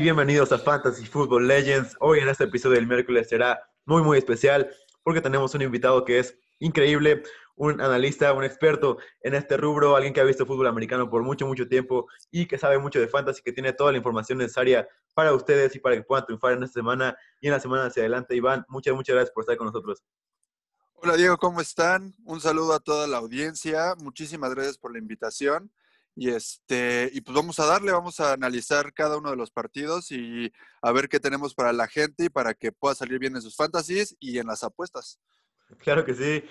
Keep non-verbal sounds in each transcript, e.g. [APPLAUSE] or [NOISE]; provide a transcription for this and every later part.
Bienvenidos a Fantasy Football Legends. Hoy en este episodio del miércoles será muy muy especial porque tenemos un invitado que es increíble, un analista, un experto en este rubro, alguien que ha visto fútbol americano por mucho mucho tiempo y que sabe mucho de fantasy, que tiene toda la información necesaria para ustedes y para que puedan triunfar en esta semana y en la semana hacia adelante. Iván, muchas muchas gracias por estar con nosotros. Hola Diego, ¿cómo están? Un saludo a toda la audiencia. Muchísimas gracias por la invitación. Y este, y pues vamos a darle, vamos a analizar cada uno de los partidos y a ver qué tenemos para la gente y para que pueda salir bien en sus fantasies y en las apuestas. Claro que sí.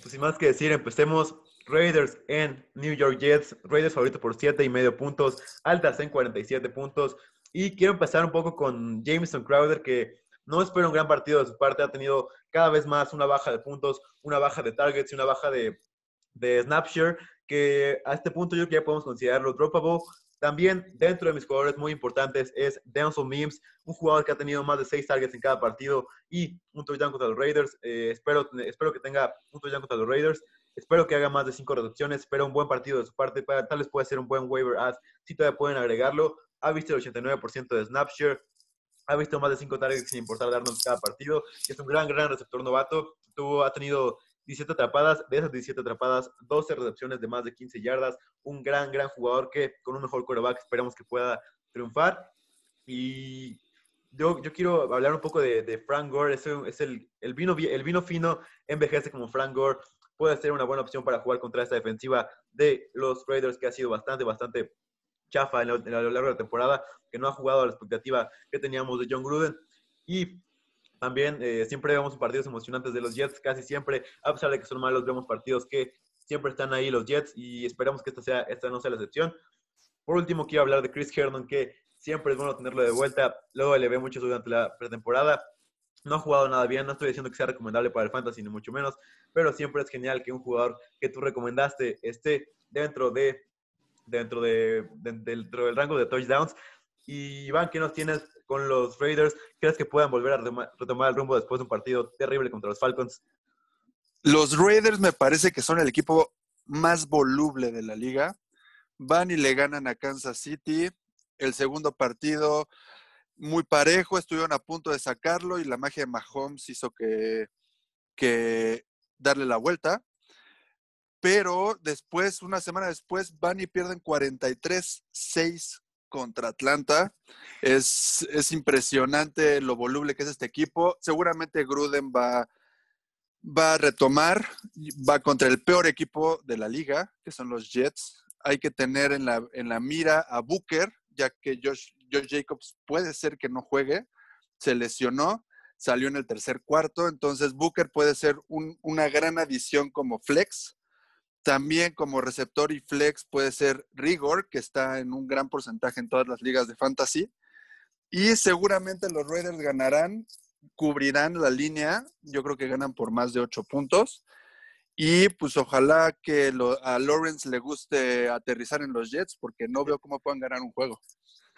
Pues sin más que decir, empecemos. Raiders en New York Jets. Raiders favorito por 7 y medio puntos. Altas en 47 puntos. Y quiero empezar un poco con Jameson Crowder, que no espero un gran partido de su parte. Ha tenido cada vez más una baja de puntos, una baja de targets y una baja de, de snapshare que a este punto yo creo que ya podemos considerarlo droppable. También dentro de mis jugadores muy importantes es Denzel Mims, un jugador que ha tenido más de seis targets en cada partido y un touchdown contra los Raiders. Eh, espero, espero que tenga un touchdown contra los Raiders. Espero que haga más de cinco reducciones. Espero un buen partido de su parte. Para, tal vez puede ser un buen waiver ad. Si todavía pueden agregarlo. Ha visto el 89% de snap share. Ha visto más de cinco targets sin importar darnos cada partido. Es un gran, gran receptor novato. Tuvo, ha tenido 17 atrapadas, de esas 17 atrapadas, 12 recepciones de más de 15 yardas, un gran, gran jugador que con un mejor quarterback esperamos que pueda triunfar. Y yo, yo quiero hablar un poco de, Frank Gore, es, es el, el, vino, el vino fino, envejece como Frank Gore, puede ser una buena opción para jugar contra esta defensiva de los Raiders que ha sido bastante, bastante chafa a lo largo de la temporada, que no ha jugado a la expectativa que teníamos de John Gruden. Y también eh, siempre vemos partidos emocionantes de los Jets, casi siempre, a pesar de que son malos, vemos partidos que siempre están ahí los Jets y esperamos que esta, sea, esta no sea la excepción. Por último, quiero hablar de Chris Herndon, que siempre es bueno tenerlo de vuelta. Luego le ve mucho durante la pretemporada. No ha jugado nada bien, no estoy diciendo que sea recomendable para el fantasy, ni mucho menos, pero siempre es genial que un jugador que tú recomendaste esté dentro de dentro de, dentro del rango de touchdowns. Y Iván, ¿qué nos tienes con los Raiders? ¿Crees que puedan volver a retomar el rumbo después de un partido terrible contra los Falcons? Los Raiders me parece que son el equipo más voluble de la liga. Van y le ganan a Kansas City. El segundo partido muy parejo, estuvieron a punto de sacarlo y la magia de Mahomes hizo que, darle la vuelta. Pero después, una semana después, van y pierden 43-6 contra Atlanta. Es, es, impresionante lo voluble que es este equipo. Seguramente Gruden va, va a retomar, va contra el peor equipo de la liga, que son los Jets. Hay que tener en la, en la mira a Booker, ya que Josh, Jacobs puede ser que no juegue, se lesionó, salió en el tercer cuarto, entonces Booker puede ser una gran adición como flex también como receptor y flex puede ser Rigor, que está en un gran porcentaje en todas las ligas de fantasy. Y seguramente los Raiders ganarán, cubrirán la línea. Yo creo que ganan por más de ocho puntos. Y pues ojalá que a Lawrence le guste aterrizar en los Jets, porque no veo cómo puedan ganar un juego.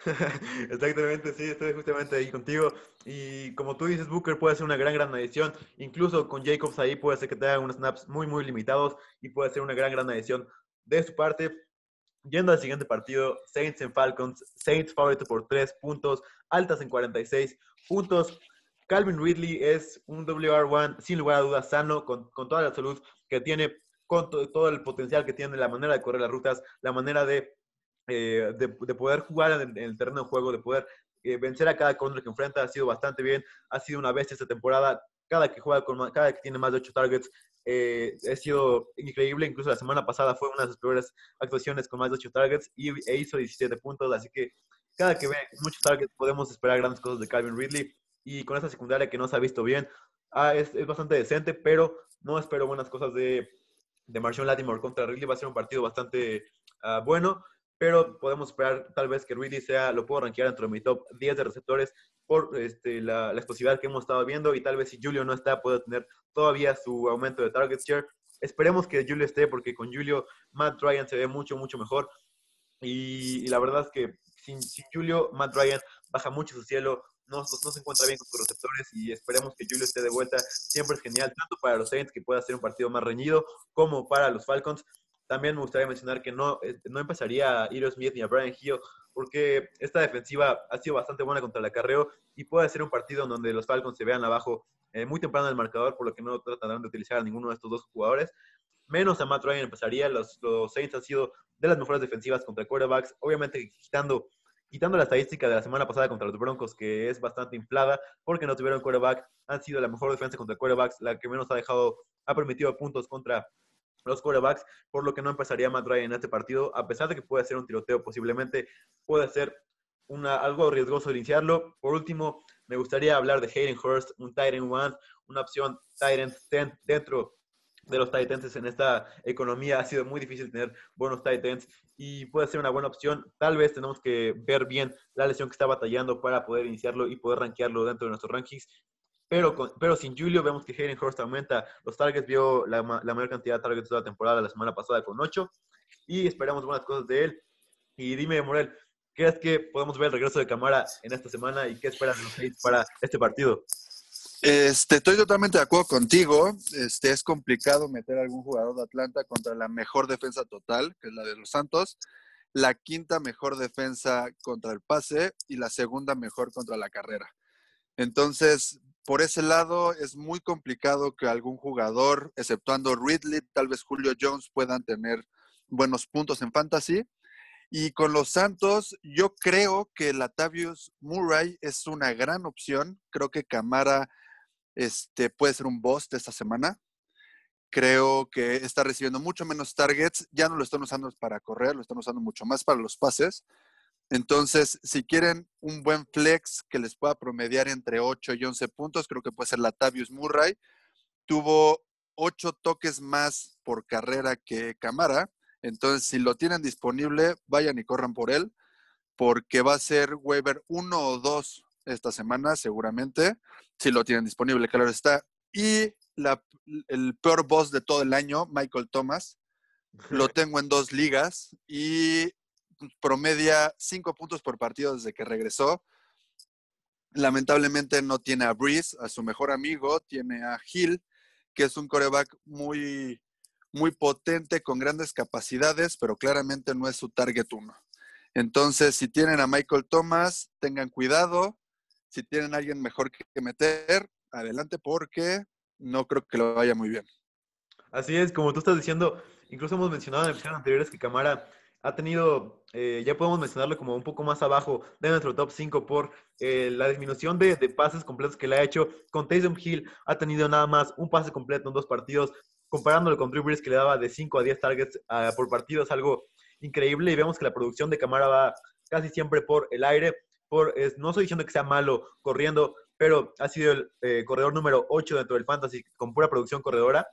[LAUGHS] Exactamente, sí, estoy justamente ahí contigo. Y como tú dices, Booker puede ser una gran, gran adición. Incluso con Jacobs ahí puede ser que te haga unos snaps muy, muy limitados y puede ser una gran, gran adición de su parte. Yendo al siguiente partido, Saints en Falcons. Saints favorito por 3 puntos, altas en 46 puntos. Calvin Ridley es un WR1 sin lugar a dudas sano, con, con toda la salud que tiene, con todo el potencial que tiene, la manera de correr las rutas, la manera de eh, de, poder jugar en el, terreno de juego, de poder eh, vencer a cada contra que enfrenta, ha sido bastante bien, ha sido una bestia esta temporada, cada que juega con cada que tiene más de 8 targets, eh, ha sido increíble, incluso la semana pasada fue una de sus peores actuaciones con más de 8 targets y, e hizo 17 puntos, así que cada que ve muchos targets podemos esperar grandes cosas de Calvin Ridley. Y con esa secundaria que no se ha visto bien, ah, es, es, bastante decente, pero no espero buenas cosas de, de Marshall Latimore contra Ridley, va a ser un partido bastante uh, bueno pero podemos esperar tal vez que Ridley sea, lo puedo rankear dentro de mi top 10 de receptores por este, la, la, explosividad que hemos estado viendo y tal vez si Julio no está, pueda tener todavía su aumento de target share. Esperemos que Julio esté porque con Julio Matt Ryan se ve mucho, mucho mejor. Y, la verdad es que sin, sin, Julio, Matt Ryan baja mucho su cielo, no, no, se encuentra bien con sus receptores y esperemos que Julio esté de vuelta. Siempre es genial, tanto para los Saints que pueda ser un partido más reñido, como para los Falcons También me gustaría mencionar que no, eh, no empezaría a Iro Smith ni a Brian Hill, porque esta defensiva ha sido bastante buena contra el acarreo y puede ser un partido donde los Falcons se vean abajo eh, muy temprano en el marcador, por lo que no tratarán de utilizar a ninguno de estos dos jugadores. Menos a Matt Ryan empezaría. Los, los Saints han sido de las mejores defensivas contra quarterbacks, obviamente quitando quitando la estadística de la semana pasada contra los Broncos, que es bastante inflada, porque no tuvieron quarterback, han sido la mejor defensa contra quarterbacks, la que menos ha dejado, ha permitido puntos contra los quarterbacks, por lo que no empezaría Matt Ryan en este partido, a pesar de que puede ser un tiroteo, posiblemente puede ser una, algo riesgoso iniciarlo. Por último, me gustaría hablar de Hayden Hurst, un Titan One, una opción 10 dentro de los Titans en esta economía. Ha sido muy difícil tener buenos Titans y puede ser una buena opción. Tal vez tenemos que ver bien la lesión que está batallando para poder iniciarlo y poder rankearlo dentro de nuestros rankings. Pero, pero sin Julio vemos que Hayden Hurst aumenta los targets, vio la, mayor cantidad de targets de la temporada la semana pasada con 8 y esperamos buenas cosas de él. Y dime, Morel, ¿crees que podemos ver el regreso de Camara en esta semana y qué Saints para este partido? Este, estoy totalmente de acuerdo contigo. Este, es complicado meter a algún jugador de Atlanta contra la mejor defensa total, que es la de los Santos, la quinta mejor defensa contra el pase y la segunda mejor contra la carrera. Entonces, por ese lado, es muy complicado que algún jugador, exceptuando Ridley, tal vez Julio Jones, puedan tener buenos puntos en fantasy. Y con los Santos, yo creo que Latavius Murray es una gran opción. Creo que Camara este, puede ser un boss de esta semana. Creo que está recibiendo mucho menos targets. Ya no lo están usando para correr, lo están usando mucho más para los pases. Entonces, si quieren un buen flex que les pueda promediar entre 8 y 11 puntos, creo que puede ser Latavius Murray. Tuvo 8 toques más por carrera que Camara. Entonces, si lo tienen disponible, vayan y corran por él, porque va a ser waiver 1 o 2 esta semana, seguramente si lo tienen disponible, claro está. Y el peor boss de todo el año, Michael Thomas, lo [LAUGHS] tengo en dos ligas y promedia cinco puntos por partido desde que regresó. Lamentablemente no tiene a Breeze, a su mejor amigo, tiene a Hill, que es un coreback muy, muy potente, con grandes capacidades, pero claramente no es su target uno. Entonces, si tienen a Michael Thomas, tengan cuidado si tienen a alguien mejor que meter, adelante porque no creo que lo vaya muy bien. Así es, como tú estás diciendo, incluso hemos mencionado en episodios anteriores que Camara ha tenido, eh, ya podemos mencionarlo como un poco más abajo de nuestro top 5 por eh, la disminución de, pases completos que le ha hecho. Con Taysom Hill ha tenido nada más un pase completo en dos partidos, comparándolo con Drew Brees que le daba de 5 a 10 targets ah, por partido, es algo increíble y vemos que la producción de Camara va casi siempre por el aire no estoy diciendo que sea malo corriendo, pero ha sido el eh, corredor número 8 dentro del fantasy con pura producción corredora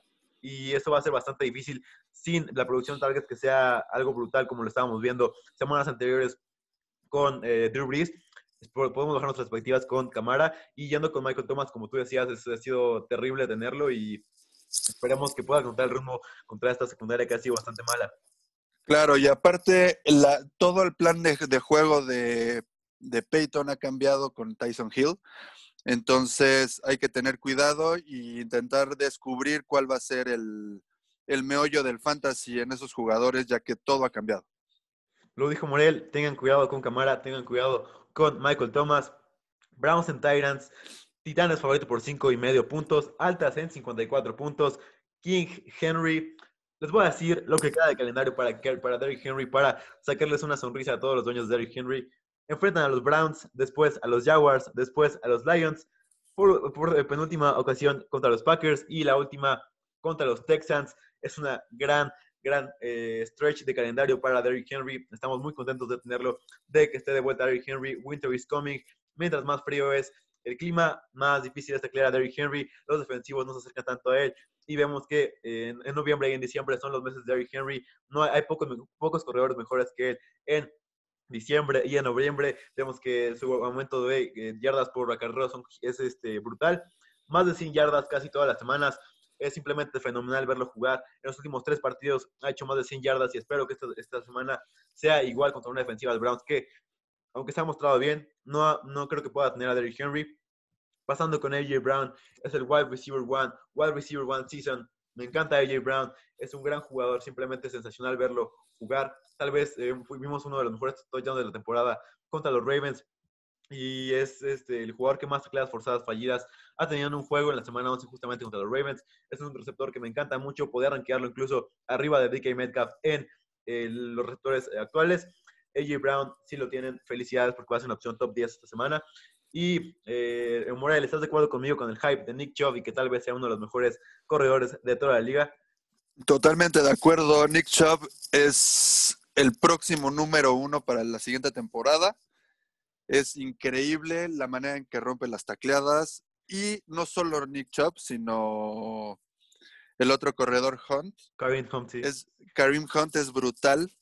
y eso va a ser bastante difícil sin la producción target que sea algo brutal como lo estábamos viendo semanas anteriores con eh, Drew Brees. Podemos bajar nuestras perspectivas con Camara y yendo con Michael Thomas, como tú decías, ha sido terrible tenerlo y esperamos que pueda encontrar el rumbo contra esta secundaria que ha sido bastante mala. Claro, y aparte, todo el plan de, juego de de Peyton ha cambiado con Tyson Hill. Entonces hay que tener cuidado e intentar descubrir cuál va a ser el, meollo del fantasy en esos jugadores, ya que todo ha cambiado. Lo dijo Morel, tengan cuidado con Camara, tengan cuidado con Michael Thomas. Browns en Tyrants, Titanes favorito por 5 y medio puntos, altas en 54 puntos. King Henry, les voy a decir lo que queda de calendario para, para Derrick Henry, para sacarles una sonrisa a todos los dueños de Derrick Henry enfrentan a los Browns, después a los Jaguars, después a los Lions, por, penúltima ocasión contra los Packers y la última contra los Texans. Es una gran, gran eh, stretch de calendario para Derrick Henry. Estamos muy contentos de tenerlo, de que esté de vuelta Derrick Henry. Winter is coming. Mientras más frío es el clima, más difícil es taclear a Derrick Henry. Los defensivos no se acercan tanto a él. Y vemos que en, noviembre y en diciembre son los meses de Derrick Henry. No hay, pocos, pocos corredores mejores que él en diciembre y en noviembre vemos que su aumento de eh, yardas por acarreo es este, brutal. Más de 100 yardas casi todas las semanas. Es simplemente fenomenal verlo jugar. En los últimos tres partidos ha hecho más de 100 yardas y espero que esta, esta semana sea igual contra una defensiva de Browns que, aunque se ha mostrado bien, no, no creo que pueda tener a Derrick Henry. Pasando con AJ Brown, es el wide receiver one, wide receiver one season Me encanta AJ Brown, es un gran jugador, simplemente sensacional verlo jugar. Tal vez eh, vimos uno de los mejores touchdowns de la temporada contra los Ravens y es este, el jugador que más tacleadas forzadas fallidas ha tenido en un juego en la semana 11 justamente contra los Ravens. Es un receptor que me encanta mucho, poder rankearlo incluso arriba de DK Metcalf en eh, los receptores actuales. AJ Brown sí lo tienen, felicidades porque va a ser una opción top 10 esta semana. Y eh, Morel, ¿estás de acuerdo conmigo con el hype de Nick Chubb y que tal vez sea uno de los mejores corredores de toda la liga? Totalmente de acuerdo. Nick Chubb es el próximo número uno para la siguiente temporada. Es increíble la manera en que rompe las tacleadas. Y no solo Nick Chubb, sino el otro corredor Hunt. Karim Hunt, Es, Karim Hunt es brutal.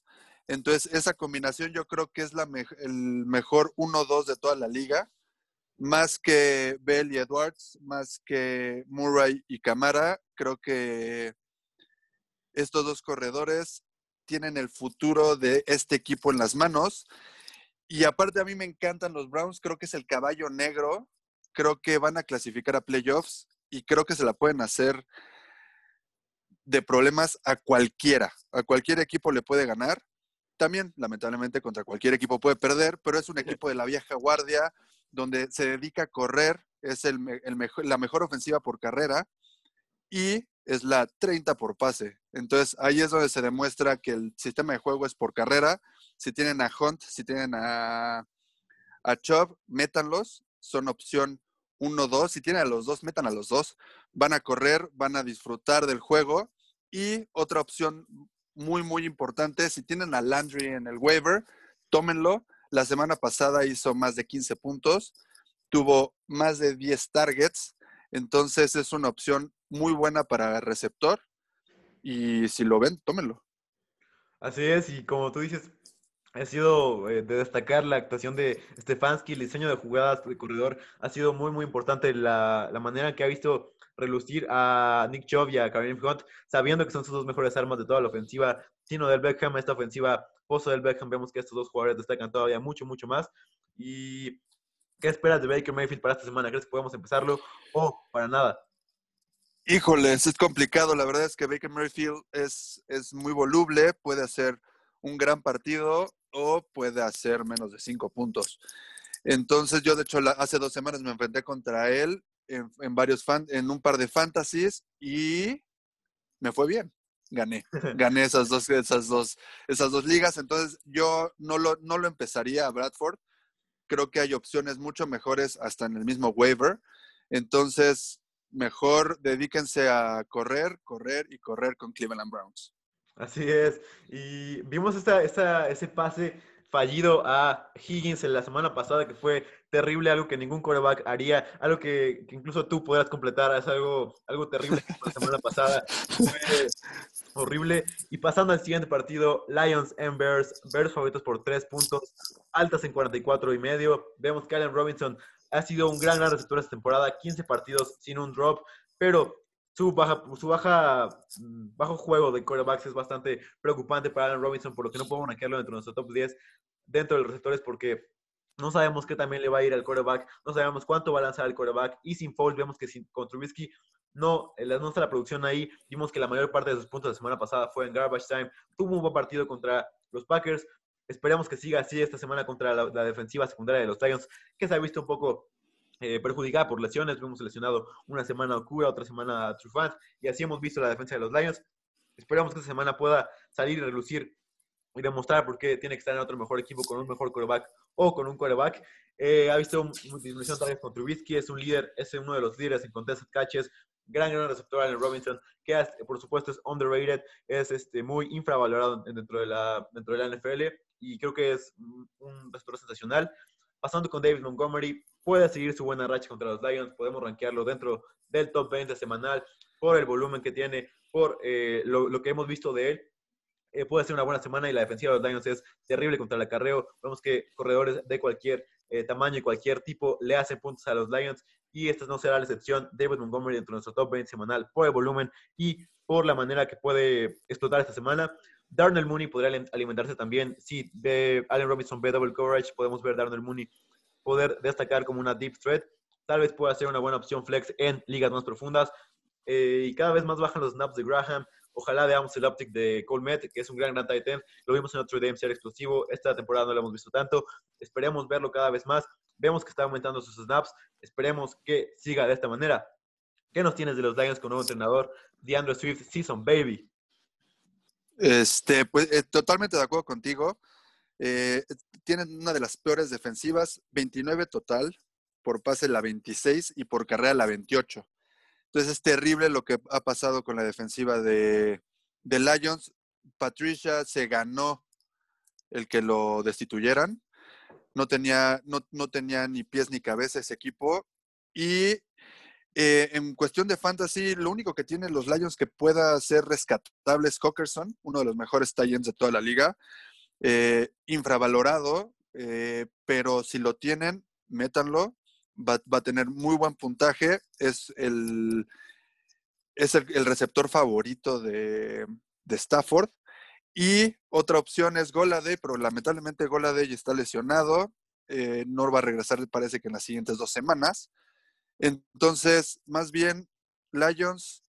Entonces, esa combinación yo creo que es la el mejor 1-2 de toda la liga más que Bell y Edwards, más que Murray y Camara, creo que estos dos corredores tienen el futuro de este equipo en las manos. Y aparte a mí me encantan los Browns, creo que es el caballo negro, creo que van a clasificar a playoffs y creo que se la pueden hacer de problemas a cualquiera, a cualquier equipo le puede ganar. También, lamentablemente, contra cualquier equipo puede perder, pero es un equipo de la vieja guardia, donde se dedica a correr, es el, mejor, la mejor ofensiva por carrera y es la 30 por pase. Entonces ahí es donde se demuestra que el sistema de juego es por carrera. Si tienen a Hunt, si tienen a, a Chubb, métanlos. Son opción 1-2. Si tienen a los dos, metan a los dos. Van a correr, van a disfrutar del juego. Y otra opción muy, muy importante, si tienen a Landry en el waiver, tómenlo la semana pasada hizo más de 15 puntos, tuvo más de 10 targets, entonces es una opción muy buena para receptor y si lo ven, tómenlo. Así es, y como tú dices, ha sido eh, de destacar la actuación de Stefanski, el diseño de jugadas de corredor, ha sido muy, muy importante la, la manera que ha visto relucir a Nick Chubb y a Kareem Hunt, sabiendo que son sus dos mejores armas de toda la ofensiva, sino del Beckham, esta ofensiva pozo del Beckham, vemos que estos dos jugadores destacan todavía mucho, mucho más. ¿Y qué esperas de Baker Mayfield para esta semana? ¿Crees que podemos empezarlo o para nada? Híjoles, es complicado. La verdad es que Baker Mayfield es, es muy voluble, puede hacer un gran partido o puede hacer menos de cinco puntos. Entonces, yo de hecho hace dos semanas me enfrenté contra él en, varios fan, en un par de fantasies y me fue bien. Gané, [LAUGHS] gané esas dos, esas dos, esas dos ligas. Entonces yo no lo, no lo empezaría a Bradford. Creo que hay opciones mucho mejores hasta en el mismo waiver. Entonces, mejor dedíquense a correr, correr y correr con Cleveland Browns. Así es. Y vimos esta, esta, ese pase fallido a Higgins en la semana pasada, que fue terrible, algo que ningún coreback haría, algo que, incluso tú podrás completar, es algo, algo terrible la semana pasada, [LAUGHS] fue horrible. Y pasando al siguiente partido, Lions and Bears, Bears favoritos por tres puntos, altas en 44 y medio. Vemos que Allen Robinson ha sido un gran, receptor esta temporada, 15 partidos sin un drop, pero su baja, su baja, mm, bajo juego de quarterbacks es bastante preocupante para Allen Robinson, por lo que no podemos rankearlo dentro de nuestro top 10 dentro de los receptores porque no sabemos qué también le va a ir al quarterback, no sabemos cuánto va a lanzar el quarterback y sin Foles vemos que sin, con Trubisky no, no está la producción ahí, vimos que la mayor parte de sus puntos de semana pasada fue en garbage time, tuvo un buen partido contra los Packers, esperamos que siga así esta semana contra la, la defensiva secundaria de los Lions, que se ha visto un poco eh, perjudicada por lesiones. Hemos lesionado una semana a Okura, otra semana a Trufant, y así hemos visto la defensa de los Lions. Esperamos que esta semana pueda salir y relucir y demostrar por qué tiene que estar en otro mejor equipo con un mejor quarterback o con un quarterback. Eh, ha visto una disminución también con Trubisky, es un líder, es uno de los líderes en contested catches, gran, gran receptor en Robinson, que por supuesto es underrated, es este, muy infravalorado dentro de, la, dentro de la NFL y creo que es un receptor sensacional. Pasando con David Montgomery, puede seguir su buena racha contra los Lions. Podemos rankearlo dentro del top 20 semanal por el volumen que tiene, por eh, lo, que hemos visto de él. Eh, puede ser una buena semana y la defensiva de los Lions es terrible contra el acarreo. Vemos que corredores de cualquier eh, tamaño y cualquier tipo le hacen puntos a los Lions y esta no será la excepción. David Montgomery dentro de nuestro top 20 semanal por el volumen y por la manera que puede explotar esta semana. Darnell Mooney podría alimentarse también. Si de Allen Robinson ve double coverage, podemos ver Darnell Mooney poder destacar como una deep threat. Tal vez pueda ser una buena opción flex en ligas más profundas. eh, y cada vez más bajan los snaps de Graham. Ojalá veamos el optic de Colmet, que es un gran gran tight end. Lo vimos en otro DM ser explosivo. Esta temporada no lo hemos visto tanto. Esperemos verlo cada vez más. Vemos que está aumentando sus snaps. Esperemos que siga de esta manera. ¿Qué nos tienes de los Lions con nuevo entrenador? DeAndre Swift, Season Baby. Este, pues eh, totalmente de acuerdo contigo. Eh, tienen una de las peores defensivas, 29 total, por pase la 26 y por carrera la 28. Entonces es terrible lo que ha pasado con la defensiva de, de Lions. Patricia se ganó el que lo destituyeran. No tenía, no, no tenía ni pies ni cabeza ese equipo. Y eh, en cuestión de fantasy, lo único que tienen los Lions que pueda ser rescatable es Cockerson, uno de los mejores tie de toda la liga. Eh, infravalorado, eh, pero si lo tienen, métanlo. Va, a tener muy buen puntaje. Es el, es el, receptor favorito de, de, Stafford. Y otra opción es Goladay, pero lamentablemente Goladay está lesionado. no va a regresar, parece que en las siguientes dos semanas. Entonces, más bien, Lions,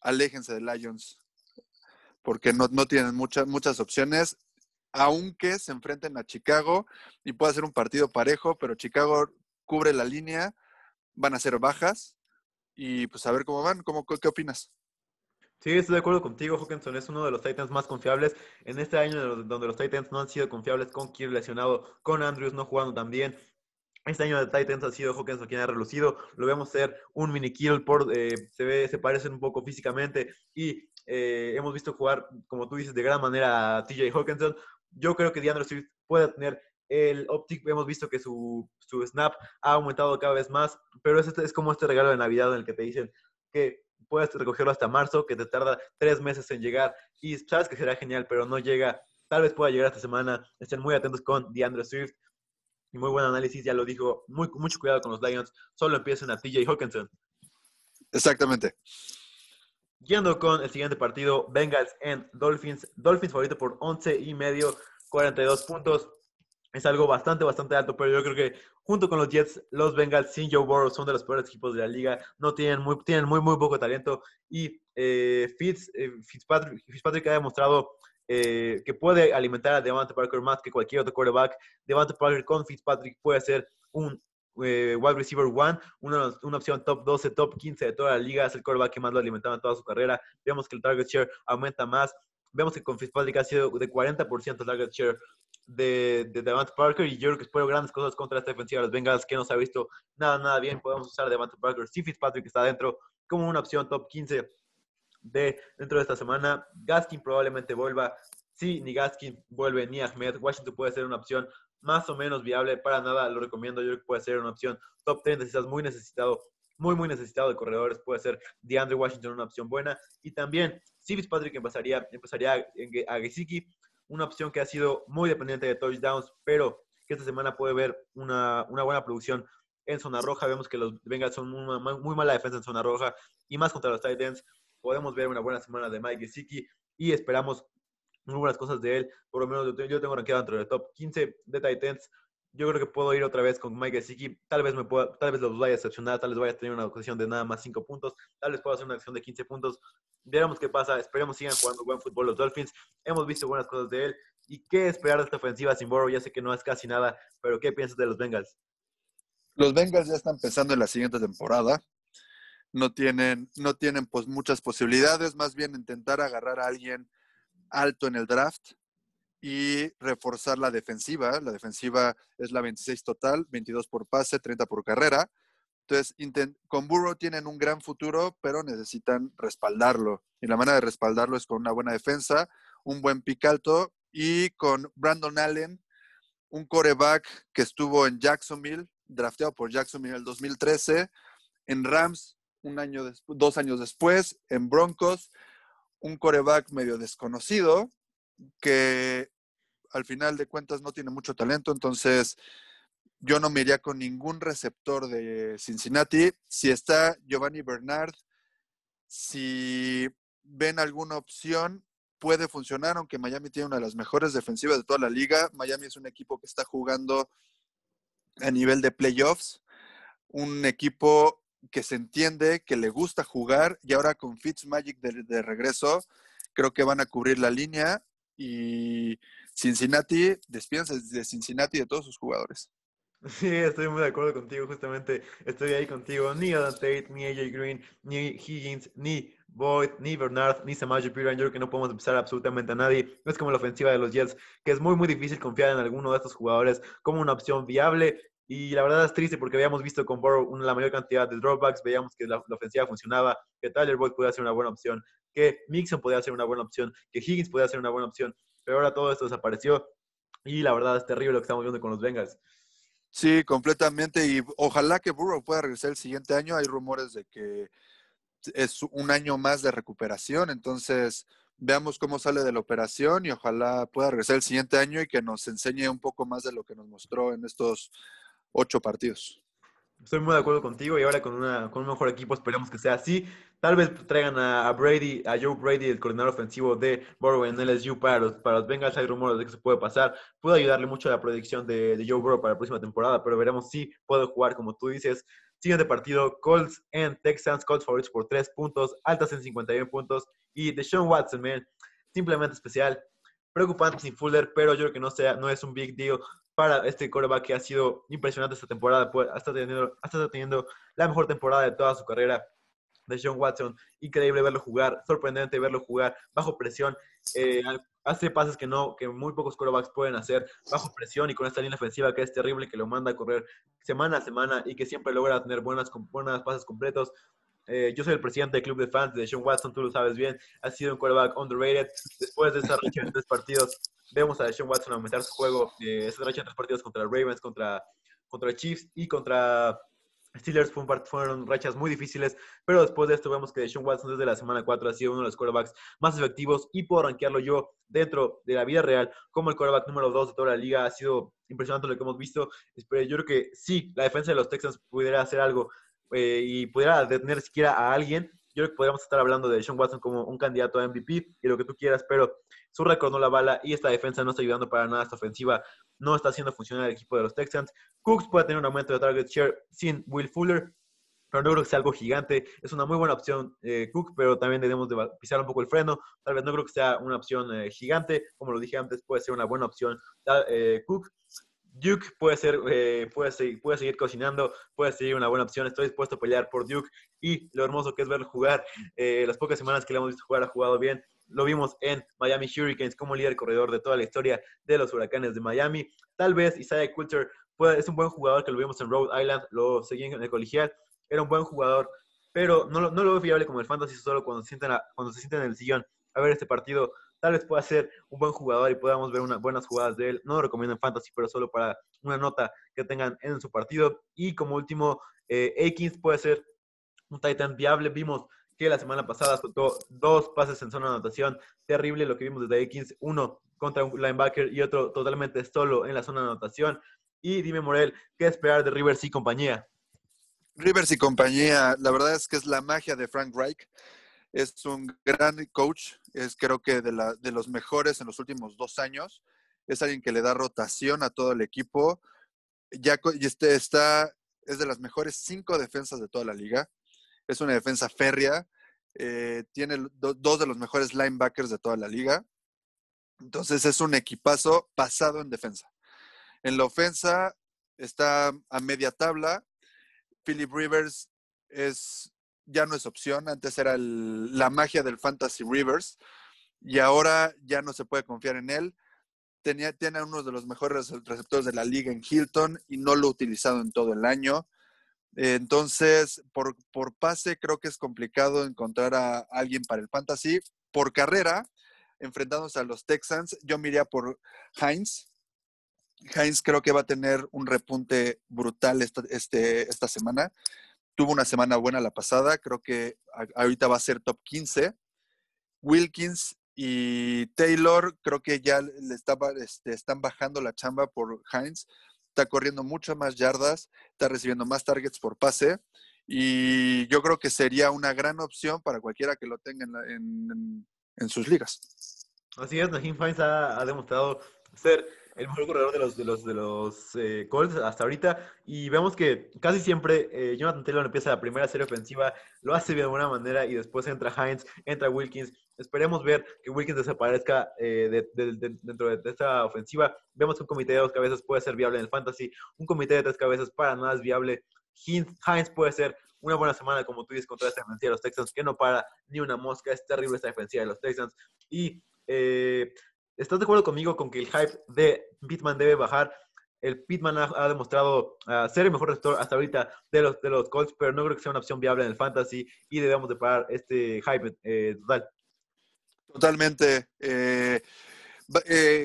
aléjense de Lions, porque no, tienen muchas muchas opciones, aunque se enfrenten a Chicago y pueda ser un partido parejo, pero Chicago cubre la línea, van a ser bajas y pues a ver cómo van, ¿Cómo, ¿qué opinas? Sí, estoy de acuerdo contigo, Hawkinson es uno de los Titans más confiables. En este año donde los Titans no han sido confiables con Kirk lesionado, con Andrews no jugando tan bien, este año de Titans ha sido Hawkins quien ha relucido. Lo vemos ser un mini kill por eh, se ve, se parecen un poco físicamente y eh, hemos visto jugar, como tú dices, de gran manera a TJ Hawkinson. Yo creo que DeAndre Swift puede tener el optic. Hemos visto que su, su snap ha aumentado cada vez más, pero es, es como este regalo de Navidad en el que te dicen que puedes recogerlo hasta marzo, que te tarda tres meses en llegar y sabes que será genial, pero no llega. Tal vez pueda llegar esta semana. Estén muy atentos con DeAndre Swift y muy buen análisis, ya lo dijo, muy, mucho cuidado con los Lions, solo empiecen a TJ Hawkinson. Exactamente. Yendo con el siguiente partido, Bengals en Dolphins. Dolphins favorito por 11 y medio, 42 puntos. Es algo bastante, bastante alto, pero yo creo que junto con los Jets, los Bengals sin Joe Burrow son de los peores equipos de la liga. No tienen muy, tienen muy, muy poco talento. Y eh, Fitz, eh, Fitzpatrick, Fitzpatrick ha demostrado eh, que puede alimentar a Devante Parker más que cualquier otro quarterback. Devante Parker con Fitzpatrick puede ser un eh, wide receiver one, una, una, opción top 12, top 15 de toda la liga. Es el quarterback que más lo alimentaba en toda su carrera. Vemos que el target share aumenta más. Vemos que con Fitzpatrick ha sido de 40% el target share de, de Devante Parker y yo creo que espero grandes cosas contra esta defensiva de los Bengals que no se ha visto nada, nada bien. Podemos usar a Devante Parker si Fitzpatrick está dentro como una opción top 15 de dentro de esta semana. Gaskin probablemente vuelva. Si ni Gaskin vuelve ni Ahmed, Washington puede ser una opción más o menos viable. Para nada lo recomiendo. Yo creo que puede ser una opción top 30 si estás muy necesitado, muy, muy necesitado de corredores. Puede ser DeAndre Washington una opción buena. Y también si Patrick empezaría, empezaría a Gesicki, una opción que ha sido muy dependiente de touchdowns, pero que esta semana puede ver una, una buena producción en zona roja. Vemos que los Bengals son muy mala defensa en zona roja y más contra los Titans podemos ver una buena semana de Mike Gesicki y esperamos muy buenas cosas de él. Por lo menos yo, tengo rankeado dentro del top 15 de Titans. Yo creo que puedo ir otra vez con Mike Gesicki. Tal vez me pueda, tal vez los vaya a excepcionar, tal vez vaya a tener una ocasión de nada más 5 puntos, tal vez pueda hacer una acción de 15 puntos. Veremos qué pasa. Esperemos sigan jugando buen fútbol los Dolphins. Hemos visto buenas cosas de él. ¿Y qué esperar de esta ofensiva sin Burrow? Ya sé que no es casi nada, pero ¿qué piensas de los Bengals? Los Bengals ya están pensando en la siguiente temporada no tienen, no tienen pues muchas posibilidades, más bien intentar agarrar a alguien alto en el draft y reforzar la defensiva. La defensiva es la 26 total, 22 por pase, 30 por carrera. Entonces, con Burrow tienen un gran futuro, pero necesitan respaldarlo. Y la manera de respaldarlo es con una buena defensa, un buen pick alto y con Brandon Allen, un coreback que estuvo en Jacksonville, drafteado por Jacksonville en el 2013. En Rams un año dos años después, en Broncos, un coreback medio desconocido que al final de cuentas no tiene mucho talento, entonces yo no me iría con ningún receptor de Cincinnati. Si está Giovanni Bernard, si ven alguna opción, puede funcionar, aunque Miami tiene una de las mejores defensivas de toda la liga. Miami es un equipo que está jugando a nivel de playoffs, un equipo que se entiende, que le gusta jugar y ahora con Fitzmagic de, de regreso, creo que van a cubrir la línea y Cincinnati, despídense de Cincinnati de todos sus jugadores. Sí, estoy muy de acuerdo contigo, justamente estoy ahí contigo. Ni Adam Tate, ni AJ Green, ni Higgins, ni Boyd, ni Bernard, ni Samaje Piran. que no podemos empezar absolutamente a nadie. Es como la ofensiva de los Jets, que es muy, muy difícil confiar en alguno de estos jugadores como una opción viable. Y la verdad es triste porque habíamos visto con Burrow la mayor cantidad de dropbacks, veíamos que la, ofensiva funcionaba, que Tyler Boyd podía ser una buena opción, que Mixon podía ser una buena opción, que Higgins podía ser una buena opción, pero ahora todo esto desapareció y la verdad es terrible lo que estamos viendo con los Bengals. Sí, completamente. Y ojalá que Burrow pueda regresar el siguiente año. Hay rumores de que es un año más de recuperación. Entonces, veamos cómo sale de la operación y ojalá pueda regresar el siguiente año y que nos enseñe un poco más de lo que nos mostró en estos ocho partidos. Estoy muy de acuerdo contigo y ahora con, una, con un mejor equipo esperemos que sea así. Tal vez traigan a, Brady, a Joe Brady, el coordinador ofensivo de Burrow en LSU para los, para los Bengals. Hay rumores de que se puede pasar. Puede ayudarle mucho a la predicción de, Joe Burrow para la próxima temporada, pero veremos si puede jugar como tú dices. Siguiente partido, Colts en Texans, Colts favoritos por 3 puntos, altas en 51 puntos. Y Deshaun Watson, man, simplemente especial. Preocupante sin Fuller, pero yo creo que no, sea, no es un big deal para este quarterback que ha sido impresionante esta temporada. Pues, hasta teniendo, hasta teniendo la mejor temporada de toda su carrera de John Watson. Increíble verlo jugar, sorprendente verlo jugar bajo presión. Eh, hace pases que no, que muy pocos quarterbacks pueden hacer bajo presión y con esta línea ofensiva que es terrible, que lo manda a correr semana a semana y que siempre logra tener buenas, buenas pases completos. Eh, yo soy el presidente del club de fans de Sean Watson, tú lo sabes bien. Ha sido un quarterback underrated. Después de esta racha de tres partidos, vemos a Sean Watson aumentar su juego. Eh, esta racha de tres partidos contra Ravens, contra, contra Chiefs y contra Steelers fueron rachas muy difíciles, pero después de esto vemos que Sean Watson desde la semana 4 ha sido uno de los quarterbacks más efectivos y puedo rankearlo yo dentro de la vida real como el quarterback número 2 de toda la liga. Ha sido impresionante lo que hemos visto. Yo creo que sí, la defensa de los Texans pudiera hacer algo eh, y pudiera detener siquiera a alguien, yo creo que podríamos estar hablando de Sean Watson como un candidato a MVP y lo que tú quieras, pero su récord no la bala y esta defensa no está ayudando para nada. Esta ofensiva no está haciendo funcionar el equipo de los Texans. Cooks puede tener un aumento de target share sin Will Fuller, pero no creo que sea algo gigante. Es una muy buena opción eh, Cook, pero también debemos de pisar un poco el freno. Tal vez no creo que sea una opción eh, gigante. Como lo dije antes, puede ser una buena opción eh, Cook. Duke puede ser, eh, puede, seguir, puede seguir cocinando, puede seguir una buena opción. Estoy dispuesto a pelear por Duke y lo hermoso que es verlo jugar. Eh, las pocas semanas que le hemos visto jugar ha jugado bien. Lo vimos en Miami Hurricanes como líder corredor de toda la historia de los huracanes de Miami. Tal vez Isaiah Coulter es un buen jugador que lo vimos en Rhode Island, lo seguí en el colegial. Era un buen jugador, pero no, no lo veo fiable como el fantasy solo cuando cuando se sienten en el sillón a ver este partido tal vez pueda ser un buen jugador y podamos ver unas buenas jugadas de él. No lo recomiendo en fantasy, pero solo para una nota que tengan en su partido. Y como último, eh, Akins puede ser un Titan viable. Vimos que la semana pasada soltó dos pases en zona de anotación. Terrible lo que vimos desde Akins. Uno contra un linebacker y otro totalmente solo en la zona de anotación. Y dime, Morel, ¿qué esperar de Rivers y compañía? Rivers y compañía, la verdad es que es la magia de Frank Reich. Es un gran coach, es creo que de, la, de los mejores en los últimos dos años. Es alguien que le da rotación a todo el equipo. Ya y este está, es de las mejores cinco defensas de toda la liga. Es una defensa férrea. Eh, tiene dos de los mejores linebackers de toda la liga. Entonces es un equipazo pasado en defensa. En la ofensa está a media tabla. Philip Rivers es ya no es opción. Antes era la magia del Fantasy Rivers y ahora ya no se puede confiar en él. Tenía, tiene uno de los mejores receptores de la liga en Hilton y no lo ha utilizado en todo el año. Entonces, por, por pase creo que es complicado encontrar a alguien para el fantasy. Por carrera, enfrentándose a los Texans, yo miraría por Heinz. Heinz creo que va a tener un repunte brutal esta, este, esta semana tuvo una semana buena la pasada, creo que ahorita va a ser top 15. Wilkins y Taylor, creo que ya le estaba, este, están bajando la chamba por Heinz. Está corriendo muchas más yardas, está recibiendo más targets por pase. Y yo creo que sería una gran opción para cualquiera que lo tenga en, sus ligas. Así es, Najim Heinz ha, demostrado ser el mejor corredor de los, de los, de los eh, Colts hasta ahorita. Y vemos que casi siempre eh, Jonathan Taylor empieza la primera serie ofensiva, lo hace de buena manera y después entra Hines, entra Wilkins. Esperemos ver que Wilkins desaparezca eh, dentro de, esta ofensiva. Vemos que un comité de dos cabezas puede ser viable en el fantasy. Un comité de tres cabezas para nada es viable. Hines puede ser una buena semana, como tú dices, contra esta defensiva de los Texans, que no para ni una mosca. Es terrible esta defensiva de los Texans. Y ¿estás de acuerdo conmigo con que el hype de Pittman debe bajar? El Pittman ha, demostrado ah, ser el mejor receptor hasta ahorita de los, de los Colts, pero no creo que sea una opción viable en el fantasy y debemos de parar este hype eh, total. Totalmente. Eh,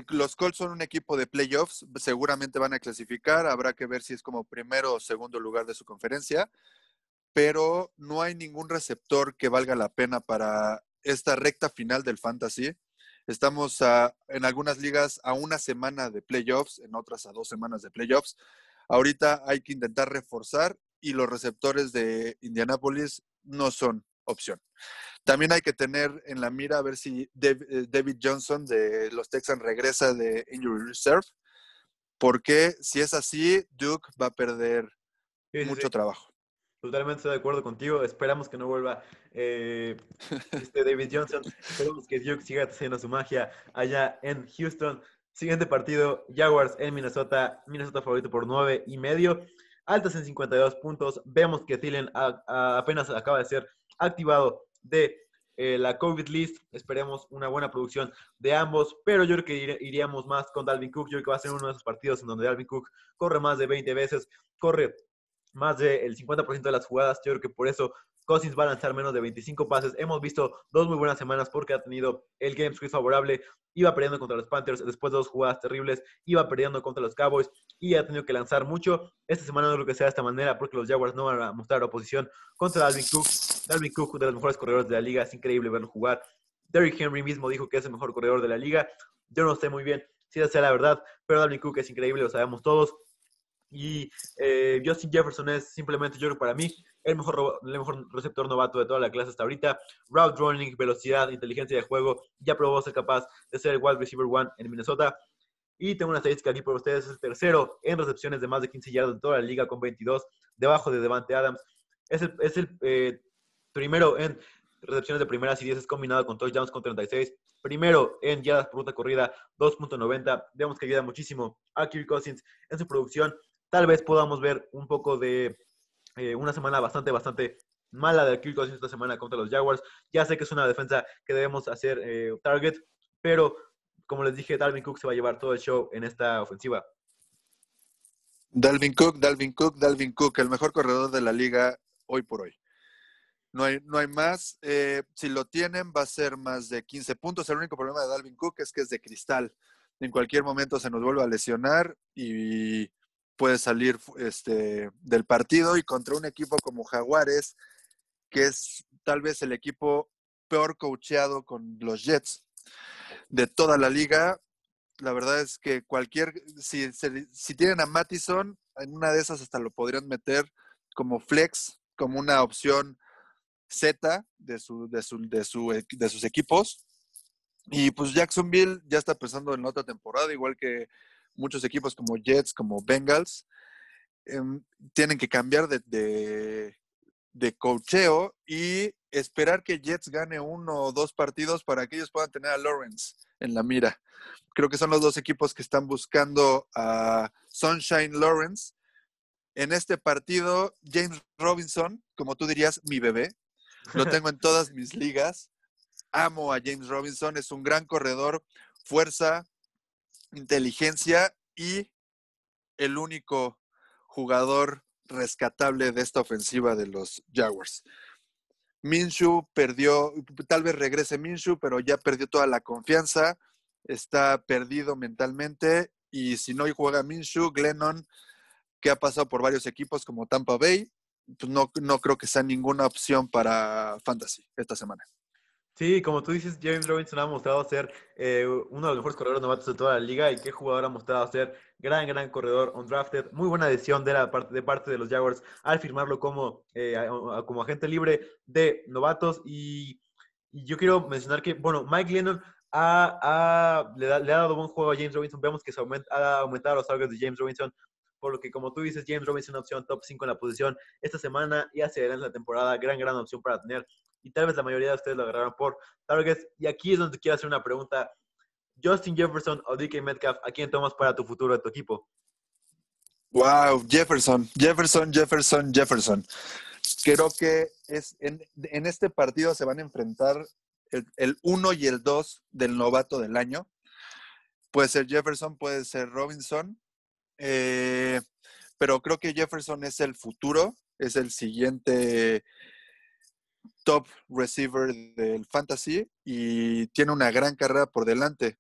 los Colts son un equipo de playoffs, seguramente van a clasificar, habrá que ver si es como primero o segundo lugar de su conferencia, pero no hay ningún receptor que valga la pena para esta recta final del fantasy. Estamos en algunas ligas a una semana de playoffs, en otras a dos semanas de playoffs. Ahorita hay que intentar reforzar y los receptores de Indianapolis no son opción. También hay que tener en la mira a ver si eh, David Johnson de los Texans regresa de Injury Reserve, porque si es así, Duke va a perder mucho trabajo. Totalmente de acuerdo contigo. Esperamos que no vuelva eh, [LAUGHS] este David Johnson. Esperamos que Duke siga haciendo su magia allá en Houston. Siguiente partido, Jaguars en Minnesota. Minnesota favorito por nueve y medio. Altas en 52 puntos. Vemos que Thielen apenas acaba de ser activado de eh, la COVID list. Esperemos una buena producción de ambos, pero yo creo que iríamos más con Dalvin Cook. Yo creo que va a ser uno de esos partidos en donde Dalvin Cook corre más de 20 veces, corre más del 50% de las jugadas. Yo creo que por eso Cousins va a lanzar menos de 25 pases. Hemos visto dos muy buenas semanas porque ha tenido el game script favorable. Iba perdiendo contra los Panthers después de dos jugadas terribles. Iba perdiendo contra los Cowboys y ha tenido que lanzar mucho. Esta semana no creo que sea de esta manera porque los Jaguars no van a mostrar oposición contra Dalvin Cook. Dalvin Cook, de los mejores corredores de la liga. Es increíble verlo jugar. Derrick Henry mismo dijo que es el mejor corredor de la liga. Yo no sé muy bien si esa sea la verdad, pero Dalvin Cook es increíble, lo sabemos todos. Y eh, Justin Jefferson es simplemente, yo creo, para mí, el mejor, receptor novato de toda la clase hasta ahorita. Route running, velocidad, inteligencia de juego. Ya probó ser capaz de ser el wide receiver one en Minnesota. Y tengo una estadística aquí por ustedes. Es el tercero en recepciones de más de 15 yardas de toda la liga con 22, debajo de Devante Adams. Es el, es el eh, primero en recepciones de primeras y 10 combinado con touchdowns con 36. Primero en yardas por ruta corrida, 2.90. Vemos que ayuda muchísimo a Kirk Cousins en su producción tal vez podamos ver un poco de eh, una semana bastante, bastante mala de Kirk Cousins esta semana contra los Jaguars. Ya sé que es una defensa que debemos hacer eh, target, pero como les dije, Dalvin Cook se va a llevar todo el show en esta ofensiva. Dalvin Cook, Dalvin Cook, Dalvin Cook, el mejor corredor de la liga hoy por hoy. No hay, no hay más. Eh, si lo tienen, va a ser más de 15 puntos. El único problema de Dalvin Cook es que es de cristal. En cualquier momento se nos vuelve a lesionar y puede salir este, del partido y contra un equipo como Jaguares, que es tal vez el equipo peor coacheado con los Jets de toda la liga. La verdad es que cualquier, si, si tienen a Mattison, en una de esas hasta lo podrían meter como flex, como una opción Z de, su, de, su, de, su, de sus equipos. Y pues Jacksonville ya está pensando en otra temporada, igual que muchos equipos como Jets, como Bengals, em, tienen que cambiar de, de, de cocheo y esperar que Jets gane uno o dos partidos para que ellos puedan tener a Lawrence en la mira. Creo que son los dos equipos que están buscando a Sunshine Lawrence. En este partido, James Robinson, como tú dirías, mi bebé, lo [LAUGHS] tengo en todas mis ligas. Amo a James Robinson, es un gran corredor, fuerza, inteligencia y el único jugador rescatable de esta ofensiva de los Jaguars. Minshew perdió, tal vez regrese Minshew, pero ya perdió toda la confianza, está perdido mentalmente y si no juega Minshew, Glennon, que ha pasado por varios equipos como Tampa Bay, pues no, no creo que sea ninguna opción para Fantasy esta semana. Sí, como tú dices, James Robinson ha mostrado ser eh, uno de los mejores corredores novatos de toda la liga y qué jugador ha mostrado ser gran, gran corredor undrafted. Muy buena decisión de, la parte, de parte de los Jaguars al firmarlo como, eh, como agente libre de novatos. Y, yo quiero mencionar que, bueno, Mike Lennon le, ha dado buen juego a James Robinson. Vemos que se ha aumentado los targets de James Robinson. Por lo que, como tú dices, James Robinson es una opción top 5 en la posición esta semana y hacia adelante la temporada. Gran, gran opción para tener. Y tal vez la mayoría de ustedes lo agarraron por targets. Y aquí es donde quiero hacer una pregunta. Justin Jefferson o DK Metcalf, ¿a quién tomas para tu futuro de tu equipo? Wow, Jefferson, Jefferson, Jefferson, Jefferson. Creo que es en, este partido se van a enfrentar el 1 y el 2 del novato del año. Puede ser Jefferson, puede ser Robinson. Eh, pero creo que Jefferson es el futuro, es el siguiente top receiver del fantasy y tiene una gran carrera por delante.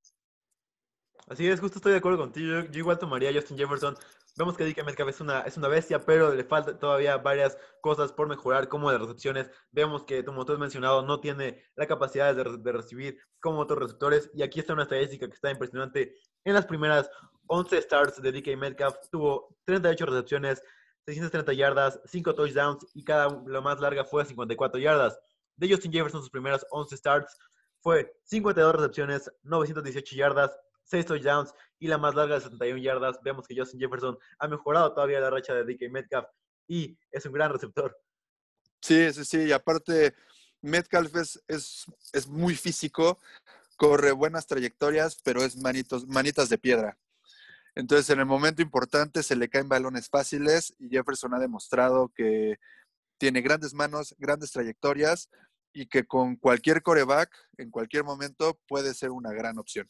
Así es, justo estoy de acuerdo contigo. Yo, igual tomaría a Justin Jefferson. Vemos que DK Metcalf es una, es una bestia, pero le falta todavía varias cosas por mejorar, como de recepciones. Vemos que, como tú has mencionado, no tiene la capacidad de, de recibir como otros receptores. Y aquí está una estadística que está impresionante. En las primeras 11 starts de DK Metcalf, tuvo 38 recepciones, 630 yardas, 5 touchdowns y cada la más larga fue 54 yardas. De Justin Jefferson, sus primeras 11 starts fue 52 recepciones, 918 yardas, 6 touchdowns y la más larga de 71 yardas. Vemos que Justin Jefferson ha mejorado todavía la racha de DK Metcalf y es un gran receptor. Sí, sí, sí. Y aparte, Metcalf es, es, muy físico, corre buenas trayectorias, pero es manitos, manitas de piedra. Entonces, en el momento importante se le caen balones fáciles y Jefferson ha demostrado que tiene grandes manos, grandes trayectorias y que con cualquier coreback, en cualquier momento, puede ser una gran opción.